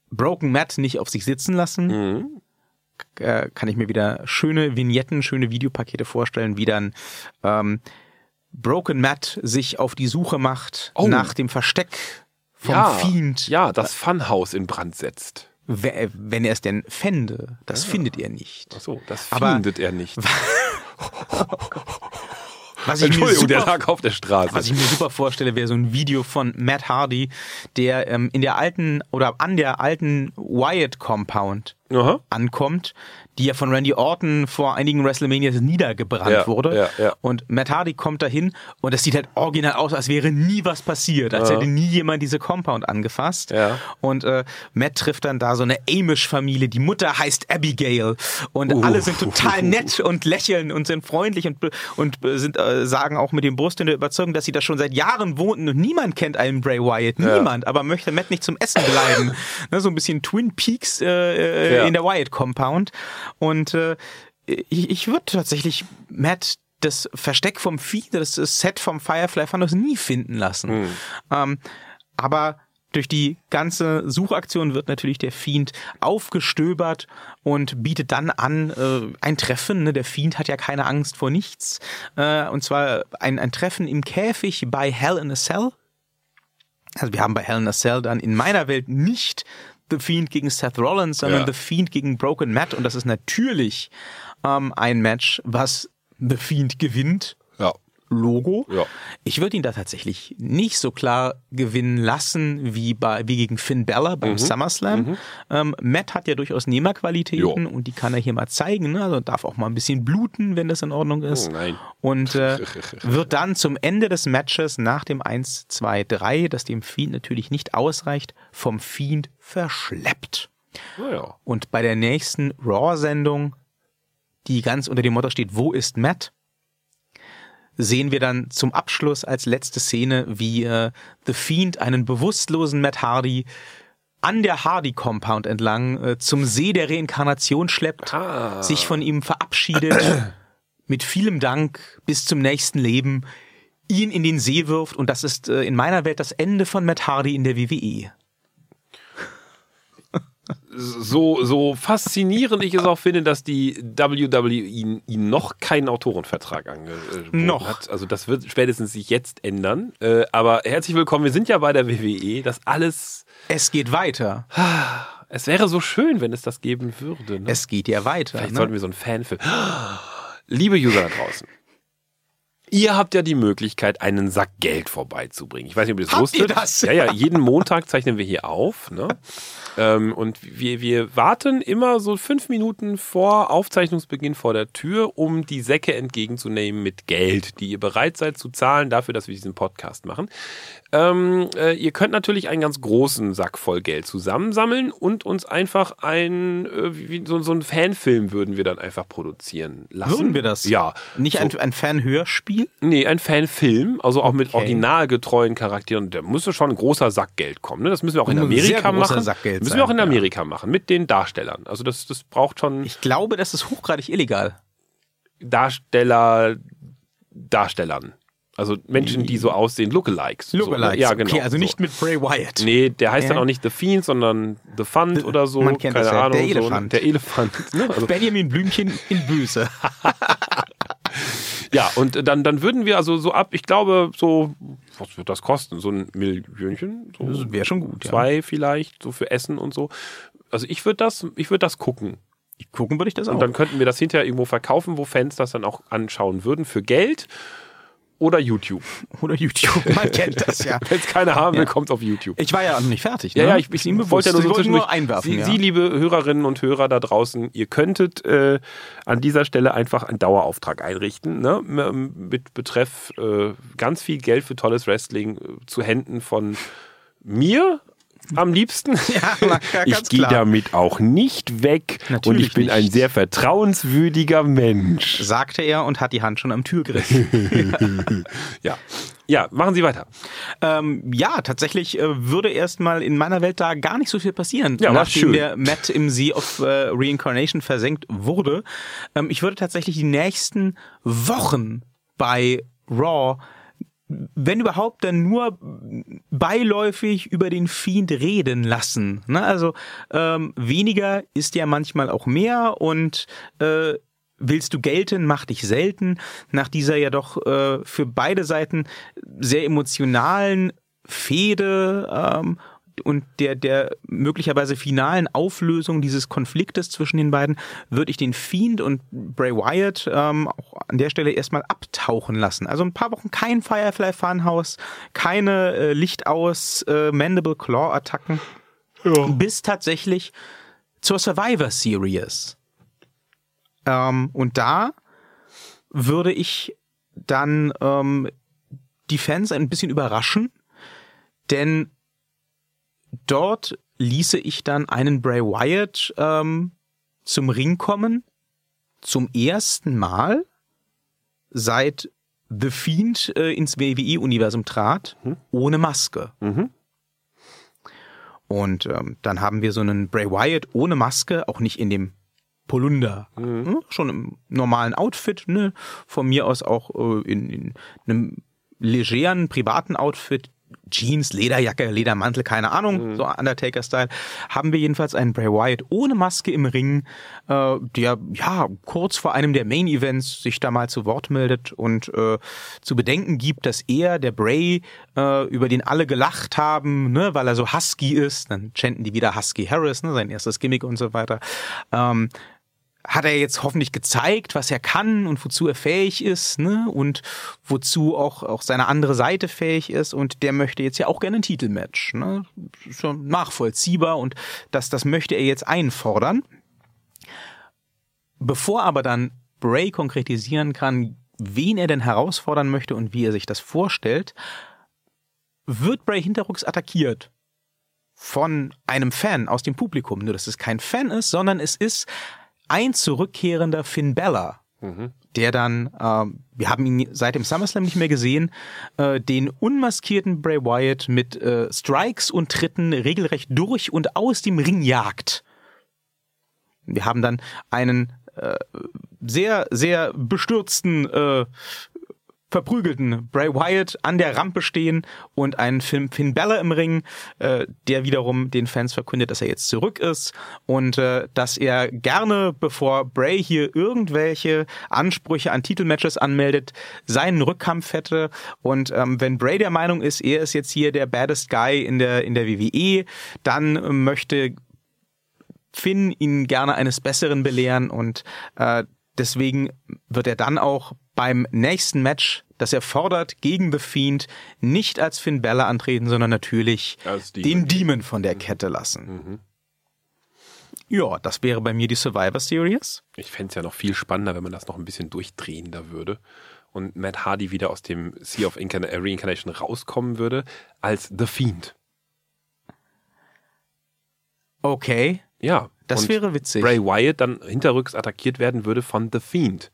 Broken Matt nicht auf sich sitzen lassen. Mhm. Äh, kann ich mir wieder schöne Vignetten, schöne Videopakete vorstellen, wie dann ähm, Broken Matt sich auf die Suche macht Oh. nach dem Versteck vom ja, Fiend, Ja, das Funhaus in Brand setzt. We- wenn er es denn fände. Das findet er nicht. Ach so, das Aber- findet er nicht. Was ich mir Entschuldigung, der super- lag auf der Straße. Was ich mir super vorstelle, wäre so ein Video von Matt Hardy, der ähm, in der alten oder an der alten Wyatt Compound Aha. ankommt, die ja von Randy Orton vor einigen WrestleManias niedergebrannt Ja, wurde. ja, ja. Und Matt Hardy kommt dahin und es sieht halt original aus, als wäre nie was passiert, als hätte nie jemand diese Compound angefasst. Ja. Und äh, Matt trifft dann da so eine Amish-Familie. Die Mutter heißt Abigail und Uh. alle sind total nett und lächeln und sind freundlich und und äh, sind äh, sagen auch mit dem Brust in der Überzeugung, dass sie da schon seit Jahren wohnten und niemand kennt einen Bray Wyatt, niemand. Aber möchte Matt nicht zum Essen bleiben. ne, so ein bisschen Twin Peaks äh, äh, in der Wyatt Compound. Und äh, ich, ich würde tatsächlich Matt das Versteck vom Fiend, das Set vom Firefly Funhouse nie finden lassen. Ähm, aber durch die ganze Suchaktion wird natürlich der Fiend aufgestöbert und bietet dann an äh, ein Treffen. Ne? Der Fiend hat ja keine Angst vor nichts. Äh, und zwar ein, ein Treffen im Käfig bei Hell in a Cell. Also wir haben bei Hell in a Cell dann in meiner Welt nicht The Fiend gegen Seth Rollins, sondern Ja. The Fiend gegen Broken Matt. Und das ist natürlich ähm, ein Match, was The Fiend gewinnt. Ja. Logo. Ja. Ich würde ihn da tatsächlich nicht so klar gewinnen lassen wie bei wie gegen Finn Balor beim Mhm. SummerSlam. Ähm, Matt hat ja durchaus Nehmerqualitäten Jo. und die kann er hier mal zeigen. Ne? Also darf auch mal ein bisschen bluten, wenn das in Ordnung ist. Oh. Und äh, wird dann zum Ende des Matches nach dem 1, 2, 3, das dem Fiend natürlich nicht ausreicht, vom Fiend verschleppt. Naja. Und bei der nächsten Raw-Sendung, die ganz unter dem Motto steht, wo ist Matt? Sehen wir dann zum Abschluss als letzte Szene, wie äh, The Fiend einen bewusstlosen Matt Hardy an der Hardy Compound entlang äh, zum See der Reinkarnation schleppt, Ah. sich von ihm verabschiedet, mit vielem Dank bis zum nächsten Leben, ihn in den See wirft und das ist äh, in meiner Welt das Ende von Matt Hardy in der. WWE. So, so faszinierend ich es auch finde, dass die WWE ihn, noch keinen Autorenvertrag angeboten Noch. hat. Also das wird spätestens sich jetzt ändern. Äh, aber herzlich willkommen, wir sind ja bei der WWE. Das alles, Es geht weiter. es wäre so schön, wenn es das geben würde. Ne? Es geht ja weiter. Vielleicht ne? sollten wir so einen Fanfilm. Liebe User da draußen. Ihr habt ja die Möglichkeit, einen Sack Geld vorbeizubringen. Ich weiß nicht, ob ihr das Habt wusstet. ihr das? Ja, ja, jeden Montag zeichnen wir hier auf. Ne? ähm, und wir, wir warten immer so fünf Minuten vor Aufzeichnungsbeginn vor der Tür, um die Säcke entgegenzunehmen mit Geld, die ihr bereit seid zu zahlen dafür, dass wir diesen Podcast machen. Ähm, äh, ihr könnt natürlich einen ganz großen Sack voll Geld zusammensammeln und uns einfach ein, äh, wie, so, so einen Fanfilm würden wir dann einfach produzieren lassen. Würden wir das? Ja. Nicht so, ein, ein Fan-Hörspiel? Nee, ein Fanfilm, also auch mit Okay. originalgetreuen Charakteren. Da müsste schon ein großer Sack Geld kommen. Ne? Das müssen wir auch in Amerika machen. Sack Geld müssen wir auch in sein, ja. Amerika machen, mit den Darstellern. Also das, das braucht schon Ich glaube, das ist hochgradig illegal. Darsteller, Darstellern. Also Menschen, die so aussehen, Lookalikes. Lookalikes. So, ja, genau. Okay, also so. nicht mit Bray Wyatt. Nee, der heißt Ja. dann auch nicht The Fiend, sondern The Fund oder so. man kennt Keine das ja, Ahnung. der so. Elefant. Der Elefant. Ne? Also, Benjamin Blümchen in Böse. ja, und dann, dann würden wir also so ab, ich glaube, so, was wird das kosten? So ein Millionchen? So wäre schon gut, ja. zwei vielleicht, so für Essen und so. Also ich würde das, ich würde das gucken. Gucken würde ich das auch. Und dann könnten wir das hinterher irgendwo verkaufen, wo Fans das dann auch anschauen würden für Geld oder YouTube. Oder YouTube. Man kennt das ja. Wenn es keiner haben will, Ja. kommt auf YouTube. Ich war ja noch nicht fertig. Ja, ne? ja, ich, ich Ist Ihnen wollte ja nur so nur einwerfen. Sie, ja. Sie, liebe Hörerinnen und Hörer da draußen, ihr könntet äh, an dieser Stelle einfach einen Dauerauftrag einrichten, ne? M- mit Betreff äh, ganz viel Geld für tolles Wrestling äh, zu Händen von mir am liebsten. Ja, ich gehe damit auch nicht weg und Natürlich ich bin ein nicht. sehr vertrauenswürdiger Mensch. sagte er und hat die Hand schon am Türgriff. Ja, ja, machen Sie weiter. ähm, ja, tatsächlich äh, würde erstmal in meiner Welt da gar nicht so viel passieren, Ja, nachdem schön. der Matt im Sea of äh, Reincarnation versenkt wurde. Ähm, ich würde tatsächlich die nächsten Wochen bei Raw wenn überhaupt, dann nur beiläufig über den Fiend reden lassen. Ne? Also ähm, weniger ist ja manchmal auch mehr und äh, willst du gelten, mach dich selten. Nach dieser ja doch äh, für beide Seiten sehr emotionalen Fehde, ähm, und der, der möglicherweise finalen Auflösung dieses Konfliktes zwischen den beiden würde ich den Fiend und Bray Wyatt ähm, auch an der Stelle erstmal abtauchen lassen. Also ein paar Wochen kein Firefly Funhouse, keine äh, Lichtaus äh, Mandible Claw Attacken, bis tatsächlich zur Survivor Series. Ähm, und da würde ich dann ähm, die Fans ein bisschen überraschen, denn dort ließe ich dann einen Bray Wyatt ähm, zum Ring kommen, zum ersten Mal seit The Fiend äh, ins WWE-Universum trat, Mhm. ohne Maske. Mhm. Und ähm, dann haben wir so einen Bray Wyatt ohne Maske, auch nicht in dem Polunder, ne? schon im normalen Outfit, ne? von mir aus auch äh, in, in einem legeren, privaten Outfit, Jeans, Lederjacke, Ledermantel, keine Ahnung, so Undertaker-Style, haben wir jedenfalls einen Bray Wyatt ohne Maske im Ring, äh, der ja kurz vor einem der Main-Events sich da mal zu Wort meldet und äh, zu bedenken gibt, dass er, der Bray, äh, über den alle gelacht haben, ne, weil er so husky ist, dann chanten die wieder Husky Harris, ne, sein erstes Gimmick und so weiter, ähm, hat er jetzt hoffentlich gezeigt, was er kann und wozu er fähig ist, ne? Und wozu auch, auch seine andere Seite fähig ist. Und der möchte jetzt ja auch gerne ein Titelmatch, ne? Schon nachvollziehbar und das, das möchte er jetzt einfordern. Bevor aber dann Bray konkretisieren kann, wen er denn herausfordern möchte und wie er sich das vorstellt, wird Bray hinterrucks attackiert von einem Fan aus dem Publikum. Nur, dass es kein Fan ist, sondern es ist ein zurückkehrender Finn Bella, der dann, ähm, wir haben ihn seit dem SummerSlam nicht mehr gesehen, äh, den unmaskierten Bray Wyatt mit äh, Strikes und Tritten regelrecht durch und aus dem Ring jagt. Wir haben dann einen äh, sehr, sehr bestürzten, äh, verprügelten Bray Wyatt an der Rampe stehen und einen Finn, Finn Balor im Ring, äh, der wiederum den Fans verkündet, dass er jetzt zurück ist und äh, dass er gerne, bevor Bray hier irgendwelche Ansprüche an Titelmatches anmeldet, seinen Rückkampf hätte. Und ähm, wenn Bray der Meinung ist, er ist jetzt hier der baddest Guy in der in der WWE, dann äh, möchte Finn ihn gerne eines Besseren belehren und äh, deswegen wird er dann auch beim nächsten Match, das er fordert, gegen The Fiend nicht als Finn Balor antreten, sondern natürlich Demon. den Demon von der Kette lassen. Ja, das wäre bei mir die Survivor Series. Ich fände es ja noch viel spannender, wenn man das noch ein bisschen durchdrehender würde und Matt Hardy wieder aus dem Sea of Incarn äh, Reincarnation rauskommen würde als The Fiend. Okay, Ja. das wäre witzig. Bray Wyatt dann hinterrücks attackiert werden würde von The Fiend.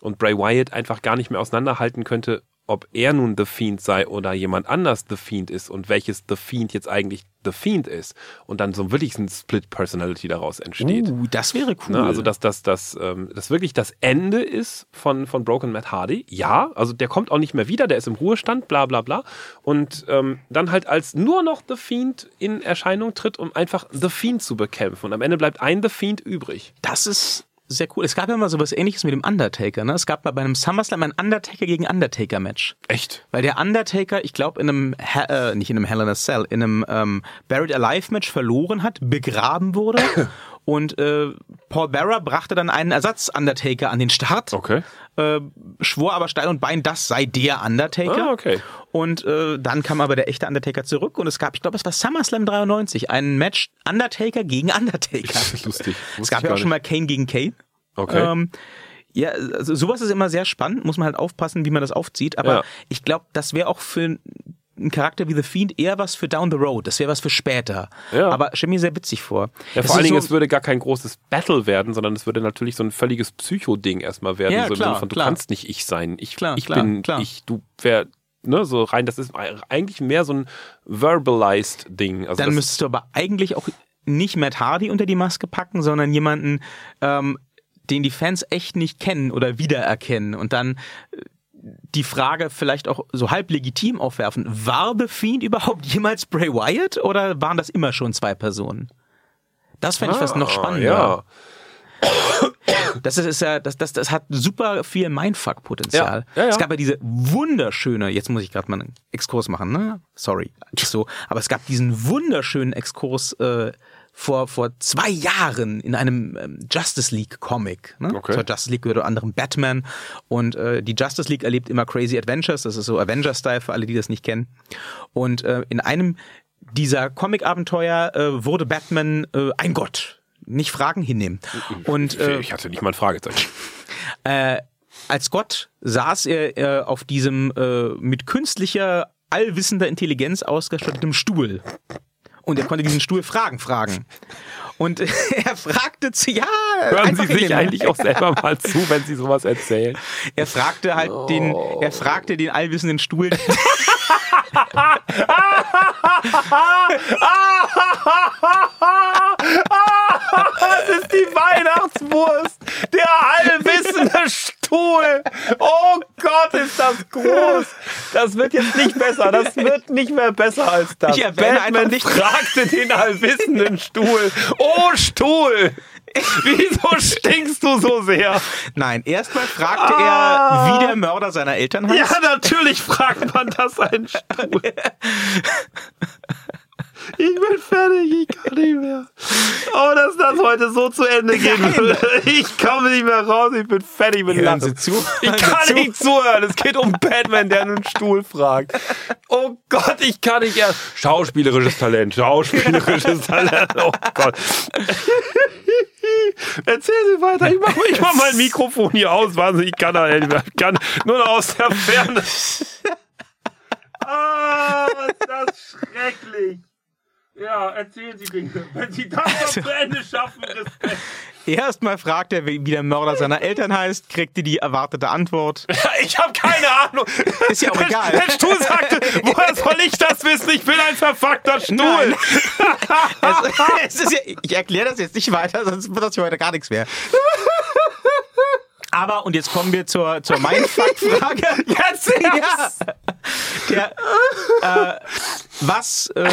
Und Bray Wyatt einfach gar nicht mehr auseinanderhalten könnte, ob er nun The Fiend sei oder jemand anders The Fiend ist und welches The Fiend jetzt eigentlich The Fiend ist. Und dann so wirklich ein Split Personality daraus entsteht. Uh, das wäre cool. Ne, also, dass das, das, ähm, das wirklich das Ende ist von, von Broken Matt Hardy. Ja, also der kommt auch nicht mehr wieder, der ist im Ruhestand, bla bla bla. Und ähm, dann halt als nur noch The Fiend in Erscheinung tritt, um einfach The Fiend zu bekämpfen. Und am Ende bleibt ein The Fiend übrig. Das ist sehr cool. Es gab ja mal sowas ähnliches mit dem Undertaker, ne? Es gab mal bei einem SummerSlam ein Undertaker gegen Undertaker Match. Echt? Weil der Undertaker, ich glaube, in einem, äh, nicht in einem Hell in a Cell, in einem ähm, Buried Alive Match verloren hat, begraben wurde. und äh, Paul Bearer brachte dann einen Ersatz-Undertaker an den Start. Okay. Äh, schwor aber Stein und Bein, das sei der Undertaker. Ah, okay. Und äh, dann kam aber der echte Undertaker zurück und es gab, ich glaube, es war SummerSlam 93, ein Match Undertaker gegen Undertaker. Lustig. Es gab ja auch schon mal Kane gegen Kane. Okay. Ähm, ja, also sowas ist immer sehr spannend, muss man halt aufpassen, wie man das aufzieht. Aber Ja. ich glaube, das wäre auch für einen Charakter wie The Fiend eher was für Down the Road. Das wäre was für später. Ja. Aber stell mir sehr witzig vor. Ja, vor allen Dingen, so- es würde gar kein großes Battle werden, sondern es würde natürlich so ein völliges Psycho-Ding erstmal werden. Ja, so klar, von, du klar. kannst nicht ich sein. Ich, Klar, ich klar, bin klar. ich, du wär, ne, so rein, das ist eigentlich mehr so ein verbalized Ding. Also dann müsstest du aber eigentlich auch nicht Matt Hardy unter die Maske packen, sondern jemanden, ähm, den die Fans echt nicht kennen oder wiedererkennen und dann äh, die Frage vielleicht auch so halb legitim aufwerfen. War The Fiend überhaupt jemals Bray Wyatt oder waren das immer schon zwei Personen? Das fände ich was noch Ah, spannender. Ja. Das ist, ja, das, das, das hat super viel Mindfuck-Potenzial. Ja, ja. Es gab ja diese wunderschöne, jetzt muss ich gerade mal einen Exkurs machen, ne? Sorry, nicht so, aber es gab diesen wunderschönen Exkurs äh, vor, vor zwei Jahren in einem ähm, Justice League Comic. Ne? Okay. Zur Justice League gehört unter anderem Batman und äh, die Justice League erlebt immer Crazy Adventures. Das ist so Avenger-Style für alle, die das nicht kennen. Und äh, in einem dieser Comic-Abenteuer äh, wurde Batman äh, ein Gott. Nicht fragen, hinnehmen. Und äh, ich hatte nicht mal ein Fragezeichen. äh, als Gott saß er äh, auf diesem äh, mit künstlicher, allwissender Intelligenz ausgestatteten Stuhl. Und er konnte diesen Stuhl Fragen fragen. Und er fragte zu, ja, Hören Sie sich eigentlich auch selber mal zu, wenn Sie sowas erzählen? Er fragte halt den, Oh. er fragte den allwissenden Stuhl, Das ist die Weihnachtswurst. Der allwissende Stuhl. Oh Gott, ist das groß. Das wird jetzt nicht besser. Das wird nicht mehr besser als das. Ich erwähne Batman nicht- fragte den allwissenden Stuhl. Oh Stuhl. Wieso stinkst du so sehr? nein, erstmal fragte Ah. er, wie der Mörder seiner Eltern heißt. Ja, natürlich fragt man das einen Stuhl. Ich bin fertig, ich kann nicht mehr. Oh, dass das heute so zu Ende gehen würde. Ich komme nicht mehr raus, ich bin fertig mit Hören Lachen. Sie zu. Ich Hören Sie kann zu. nicht zuhören. Es geht um Batman, der einen Stuhl fragt. Oh Gott, ich kann nicht erst. Schauspielerisches Talent, schauspielerisches Talent. Oh Gott. Erzähl Sie weiter. Ich mach, ich mach mein Mikrofon hier aus. Wahnsinn, ich kann da nicht mehr. Ich kann nur noch aus der Ferne. Ah, ist das schrecklich. Ja, erzählen Sie Dinge. Wenn Sie das noch zu Ende schaffen, Respekt. Erstmal fragt er, wie der Mörder seiner Eltern heißt, kriegte die erwartete Antwort. Ich habe keine Ahnung. Ist ja auch egal. Der Stuhl sagte, woher soll ich das wissen? Ich bin ein verfuckter Stuhl. Nein. es, es ja, ich erkläre das jetzt nicht weiter, sonst wird das hier heute gar nichts mehr. Aber, und jetzt kommen wir zur, zur Mindfuck-Frage. Jetzt. Ja. Der, äh, was, äh,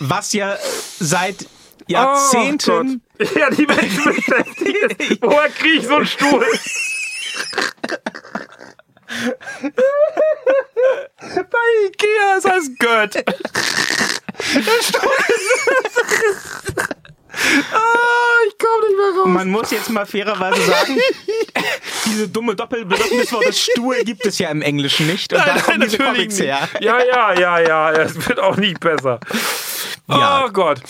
was ja seit Jahrzehnten. Oh ja, die Menschen beschäftigen. Woher kriege ich so einen Stuhl? Bei Ikea das Gött. Der Stuhl ist... ah, ich komme nicht mehr raus. man muss jetzt mal fairerweise sagen, diese dumme Doppelbedeutungswort des Stuhl gibt es ja im Englischen nicht. Und da kommen diese Comics nicht. her. Ja, ja, ja, ja. Es wird auch nicht besser. Ja. Oh Gott.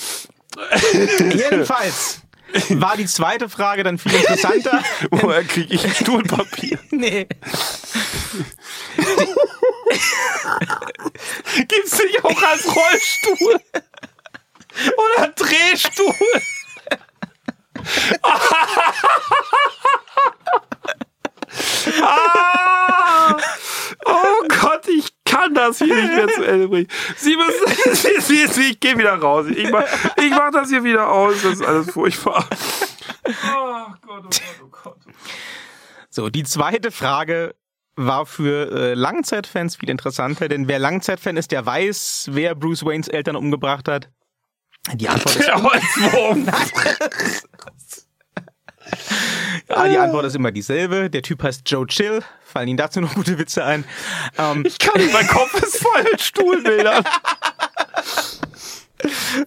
Jedenfalls war die zweite Frage dann viel interessanter. Woher kriege ich Stuhlpapier? nee. Gibt's nicht auch als Rollstuhl? Oder Drehstuhl? ah! Oh Gott, ich kann das hier nicht mehr zu Ende bringen. Sie müssen, Sie, Sie, Sie, ich gehe wieder raus. Ich mach, ich mach das hier wieder aus. Das ist alles furchtbar. Oh Gott, oh Gott, oh Gott. So, die zweite Frage war für äh, Langzeitfans viel interessanter, denn wer Langzeitfan ist, der weiß, wer Bruce Waynes Eltern umgebracht hat. Die Antwort ist, Der Holzwurm. ah, die Antwort ist immer dieselbe. Der Typ heißt Joe Chill. Fallen Ihnen dazu noch gute Witze ein? Ähm, Ich kann nicht, mein Kopf ist voll mit Stuhlbildern.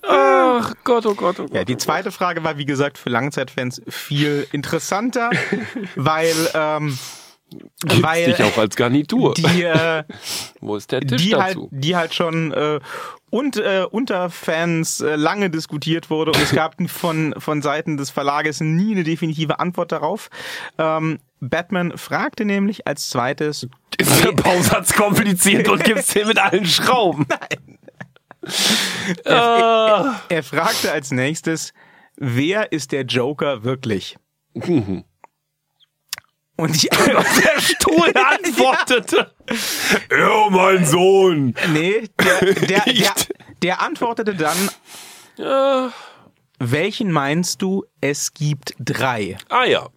Ach Gott, oh Gott, oh Gott. ja, die zweite Frage war, wie gesagt, für Langzeitfans viel interessanter, weil, ähm, weil dich auch als Garnitur. die, äh, Wo ist der Tisch die halt, dazu? die halt schon äh, und, äh, unter Fans äh, lange diskutiert wurde und es gab von, von Seiten des Verlages nie eine definitive Antwort darauf. Ähm, Batman fragte nämlich als zweites, ist der Bausatz kompliziert und gibt's den mit allen Schrauben? Nein. Ah. er fragte als nächstes, wer ist der Joker wirklich? Und die der Stuhl antwortete. Ja, mein Sohn. nee, der, der, der, Ich- der antwortete dann, Ja. welchen meinst du, es gibt drei? Ah ja.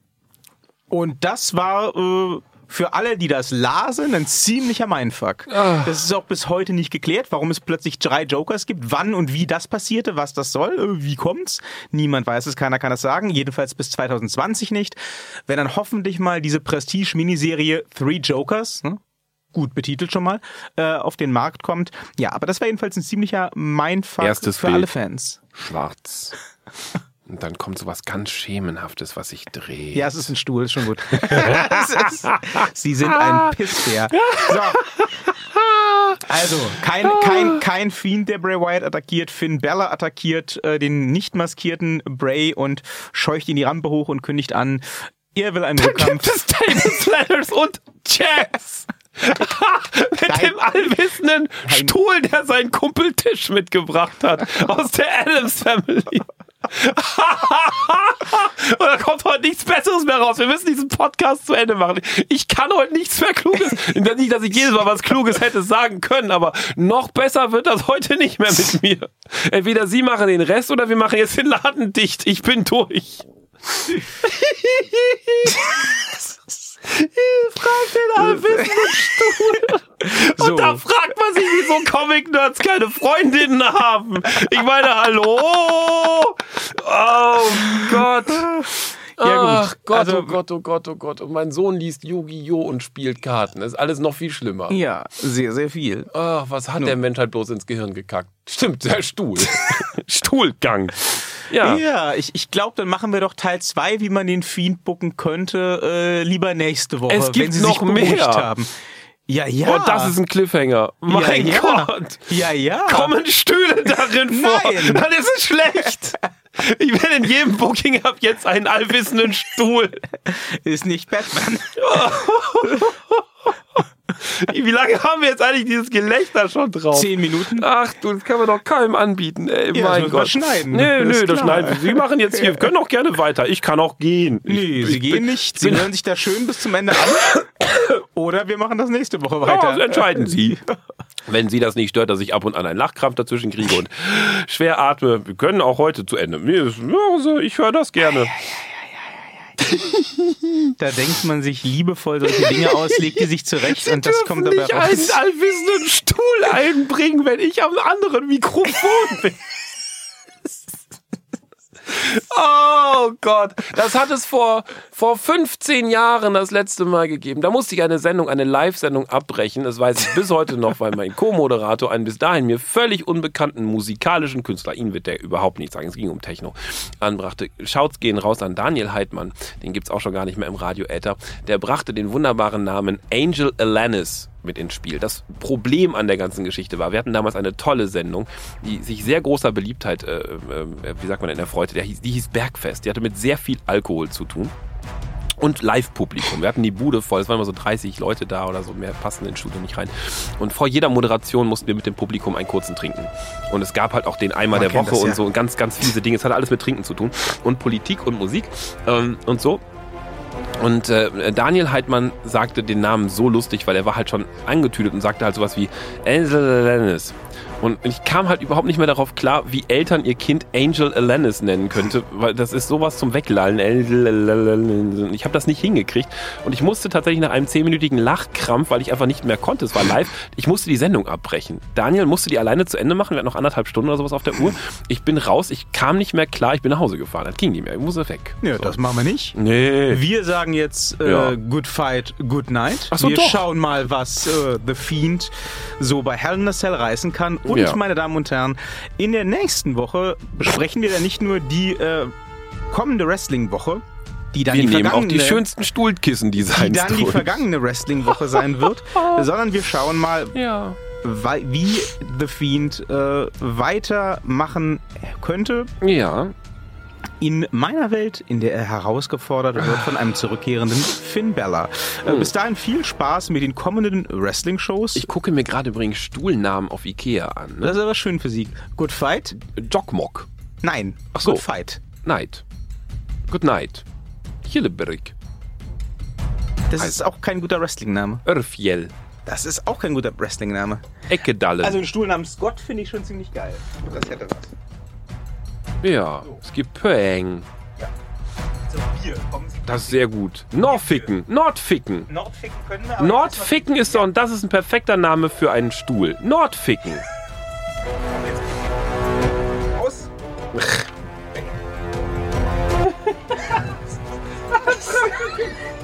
Und das war äh, für alle, die das lasen, ein ziemlicher Mindfuck. Ah. Das ist auch bis heute nicht geklärt, warum es plötzlich drei Jokers gibt, wann und wie das passierte, was das soll, äh, wie kommt's. Niemand weiß es, keiner kann es sagen, jedenfalls bis 2020 nicht. Wenn dann hoffentlich mal diese Prestige-Miniserie Three Jokers, ne? gut betitelt schon mal, äh, auf den Markt kommt. Ja, aber das war jedenfalls ein ziemlicher Mindfuck Erstes für Bild. alle Fans. Schwarz. Und dann kommt so was ganz Schemenhaftes, was sich dreht. Ja, es ist ein Stuhl, ist schon gut. Ist, Sie sind ein Pissbär. So. Also, kein, kein, kein Fiend, der Bray Wyatt attackiert. Finn Bella attackiert äh, den nicht maskierten Bray und scheucht ihn die Rampe hoch und kündigt an, er will einen Rückkampf. Gibt es Tables, Ladders und Chairs? Mit Nein. dem allwissenden Nein. Stuhl, der seinen Kumpel Tisch mitgebracht hat. Aus der Adams Family. Und da kommt heute nichts Besseres mehr raus. Wir müssen diesen Podcast zu Ende machen. Ich kann heute nichts mehr Kluges. Nicht, dass ich jedes Mal was Kluges hätte sagen können, aber noch besser wird das heute nicht mehr mit mir. Entweder Sie machen den Rest oder wir machen jetzt den Laden dicht. Ich bin durch. Frag den allwissenden Stuhl. Und So. da fragt man sich, wieso Comic-Nerds keine Freundinnen haben. Ich meine, hallo? Oh Gott. Ja, gut. Ach Gott, Also- oh Gott, oh Gott, oh Gott. Und mein Sohn liest Yu-Gi-Oh! und spielt Karten. Das ist alles noch viel schlimmer. Ja, sehr, sehr viel. Ach, was hat der Mensch halt bloß ins Gehirn gekackt? Stimmt, der Stuhl. Stuhlgang. Ja. Ja, ich, ich glaube, dann machen wir doch Teil 2, wie man den Fiend bucken könnte, äh, lieber nächste Woche, Es gibt wenn sie noch sich mehr. haben. Ja, ja. Oh, das ist ein Cliffhanger. Mein ja, ja. Gott. Ja, ja. Kommen Stühle darin vor? Nein. Dann ist es schlecht. Ich will in jedem Booking ab jetzt einen allwissenden Stuhl. Ist nicht Batman. Wie lange haben wir jetzt eigentlich dieses Gelächter schon drauf? Zehn Minuten. Ach du, das kann man doch keinem anbieten, ey. Ja, das mein wir Gott. schneiden. Nee, Das nee, das schneiden Sie. Sie machen jetzt hier, wir können auch gerne weiter. Ich kann auch gehen. Nee, ich, sie ich gehen bin- nicht. Sie hören sich da schön bis zum Ende an. Oder wir machen das nächste Woche weiter. Ja, entscheiden Sie. Wenn Sie das nicht stört, dass ich ab und an einen Lachkrampf dazwischen kriege und schwer atme, wir können auch heute zu Ende. Also ich höre das gerne. Da denkt man sich liebevoll solche Dinge aus, legt die sich zurecht und das kommt dabei raus. einen allwissenden Stuhl einbringen, wenn ich am anderen Mikrofon bin. Oh Gott, das hat es vor, vor 15 Jahren das letzte Mal gegeben. Da musste ich eine Sendung, eine Live-Sendung abbrechen. Das weiß ich bis heute noch, weil mein Co-Moderator einen bis dahin mir völlig unbekannten musikalischen Künstler, ihn wird der überhaupt nicht sagen, es ging um Techno, anbrachte. Schaut's gehen raus an Daniel Heidmann, den gibt's auch schon gar nicht mehr im Radio-Äther. Der brachte den wunderbaren Namen Angel Alanis mit ins Spiel. Das Problem an der ganzen Geschichte war, wir hatten damals eine tolle Sendung, die sich sehr großer Beliebtheit, äh, äh, wie sagt man denn, erfreute. Der hieß, die hieß Bergfest. Die hatte mit sehr viel Alkohol zu tun. Und Live-Publikum. Wir hatten die Bude voll, es waren immer so 30 Leute da oder so, mehr passen ins Studio nicht rein. Und vor jeder Moderation mussten wir mit dem Publikum einen kurzen trinken. Und es gab halt auch den Eimer Man der Woche das, und ja. so ganz, ganz fiese Dinge. Es hatte alles mit Trinken zu tun. Und Politik und Musik ähm, und so. Und äh, Daniel Heidmann sagte den Namen so lustig, weil er war halt schon angetütet und sagte halt sowas wie Angel Alanis. Und ich kam halt überhaupt nicht mehr darauf klar, wie Eltern ihr Kind Angel Alanis nennen könnte, weil das ist sowas zum Weglallen. Ich habe das nicht hingekriegt und ich musste tatsächlich nach einem zehnminütigen Lachkrampf, weil ich einfach nicht mehr konnte, es war live, ich musste die Sendung abbrechen. Daniel musste die alleine zu Ende machen, wir hatten noch anderthalb Stunden oder sowas auf der Uhr. Ich bin raus, ich kam nicht mehr klar, ich bin nach Hause gefahren, das ging nicht mehr, ich musste weg. Ja, So. das machen wir nicht. Nee. Wir sagen jetzt äh, Ja. Good Fight, Good Night. Ach so, wir doch. schauen mal, was äh, The Fiend so bei Hell in a Cell reißen kann. Und, Ja. meine Damen und Herren, in der nächsten Woche besprechen wir dann nicht nur die äh, kommende Wrestling-Woche, die dann Wir die nehmen auch vergangene, die schönsten Stuhlkissen, die die sein dann die sollen. vergangene Wrestling-Woche sein wird, sondern wir schauen mal, Ja. wie The Fiend äh, weitermachen könnte Ja. In meiner Welt, in der er herausgefordert wird von einem zurückkehrenden Finn Bella. Äh, bis dahin viel Spaß mit den kommenden Wrestling-Shows. Ich gucke mir gerade übrigens Stuhlnamen auf Ikea an. Ne? Das ist aber schön für Sie. Good Fight? Jokmok. Nein. Ach so. Good Fight. Night. Good night. Hilleberg. Das ist auch kein guter Wrestling-Name. Örfjell. Das ist auch kein guter Wrestling-Name. Eckedallen. Also einen Stuhl namens Scott finde ich schon ziemlich geil. Das hätte was. Ja, so. es gibt Pöeng. Ja. So, hier, kommen das ist sehr gut. Norficken. Nordficken. Nordficken können wir. Nordficken ist doch, und das ist ein perfekter Name für einen Stuhl. Nordficken. Aus.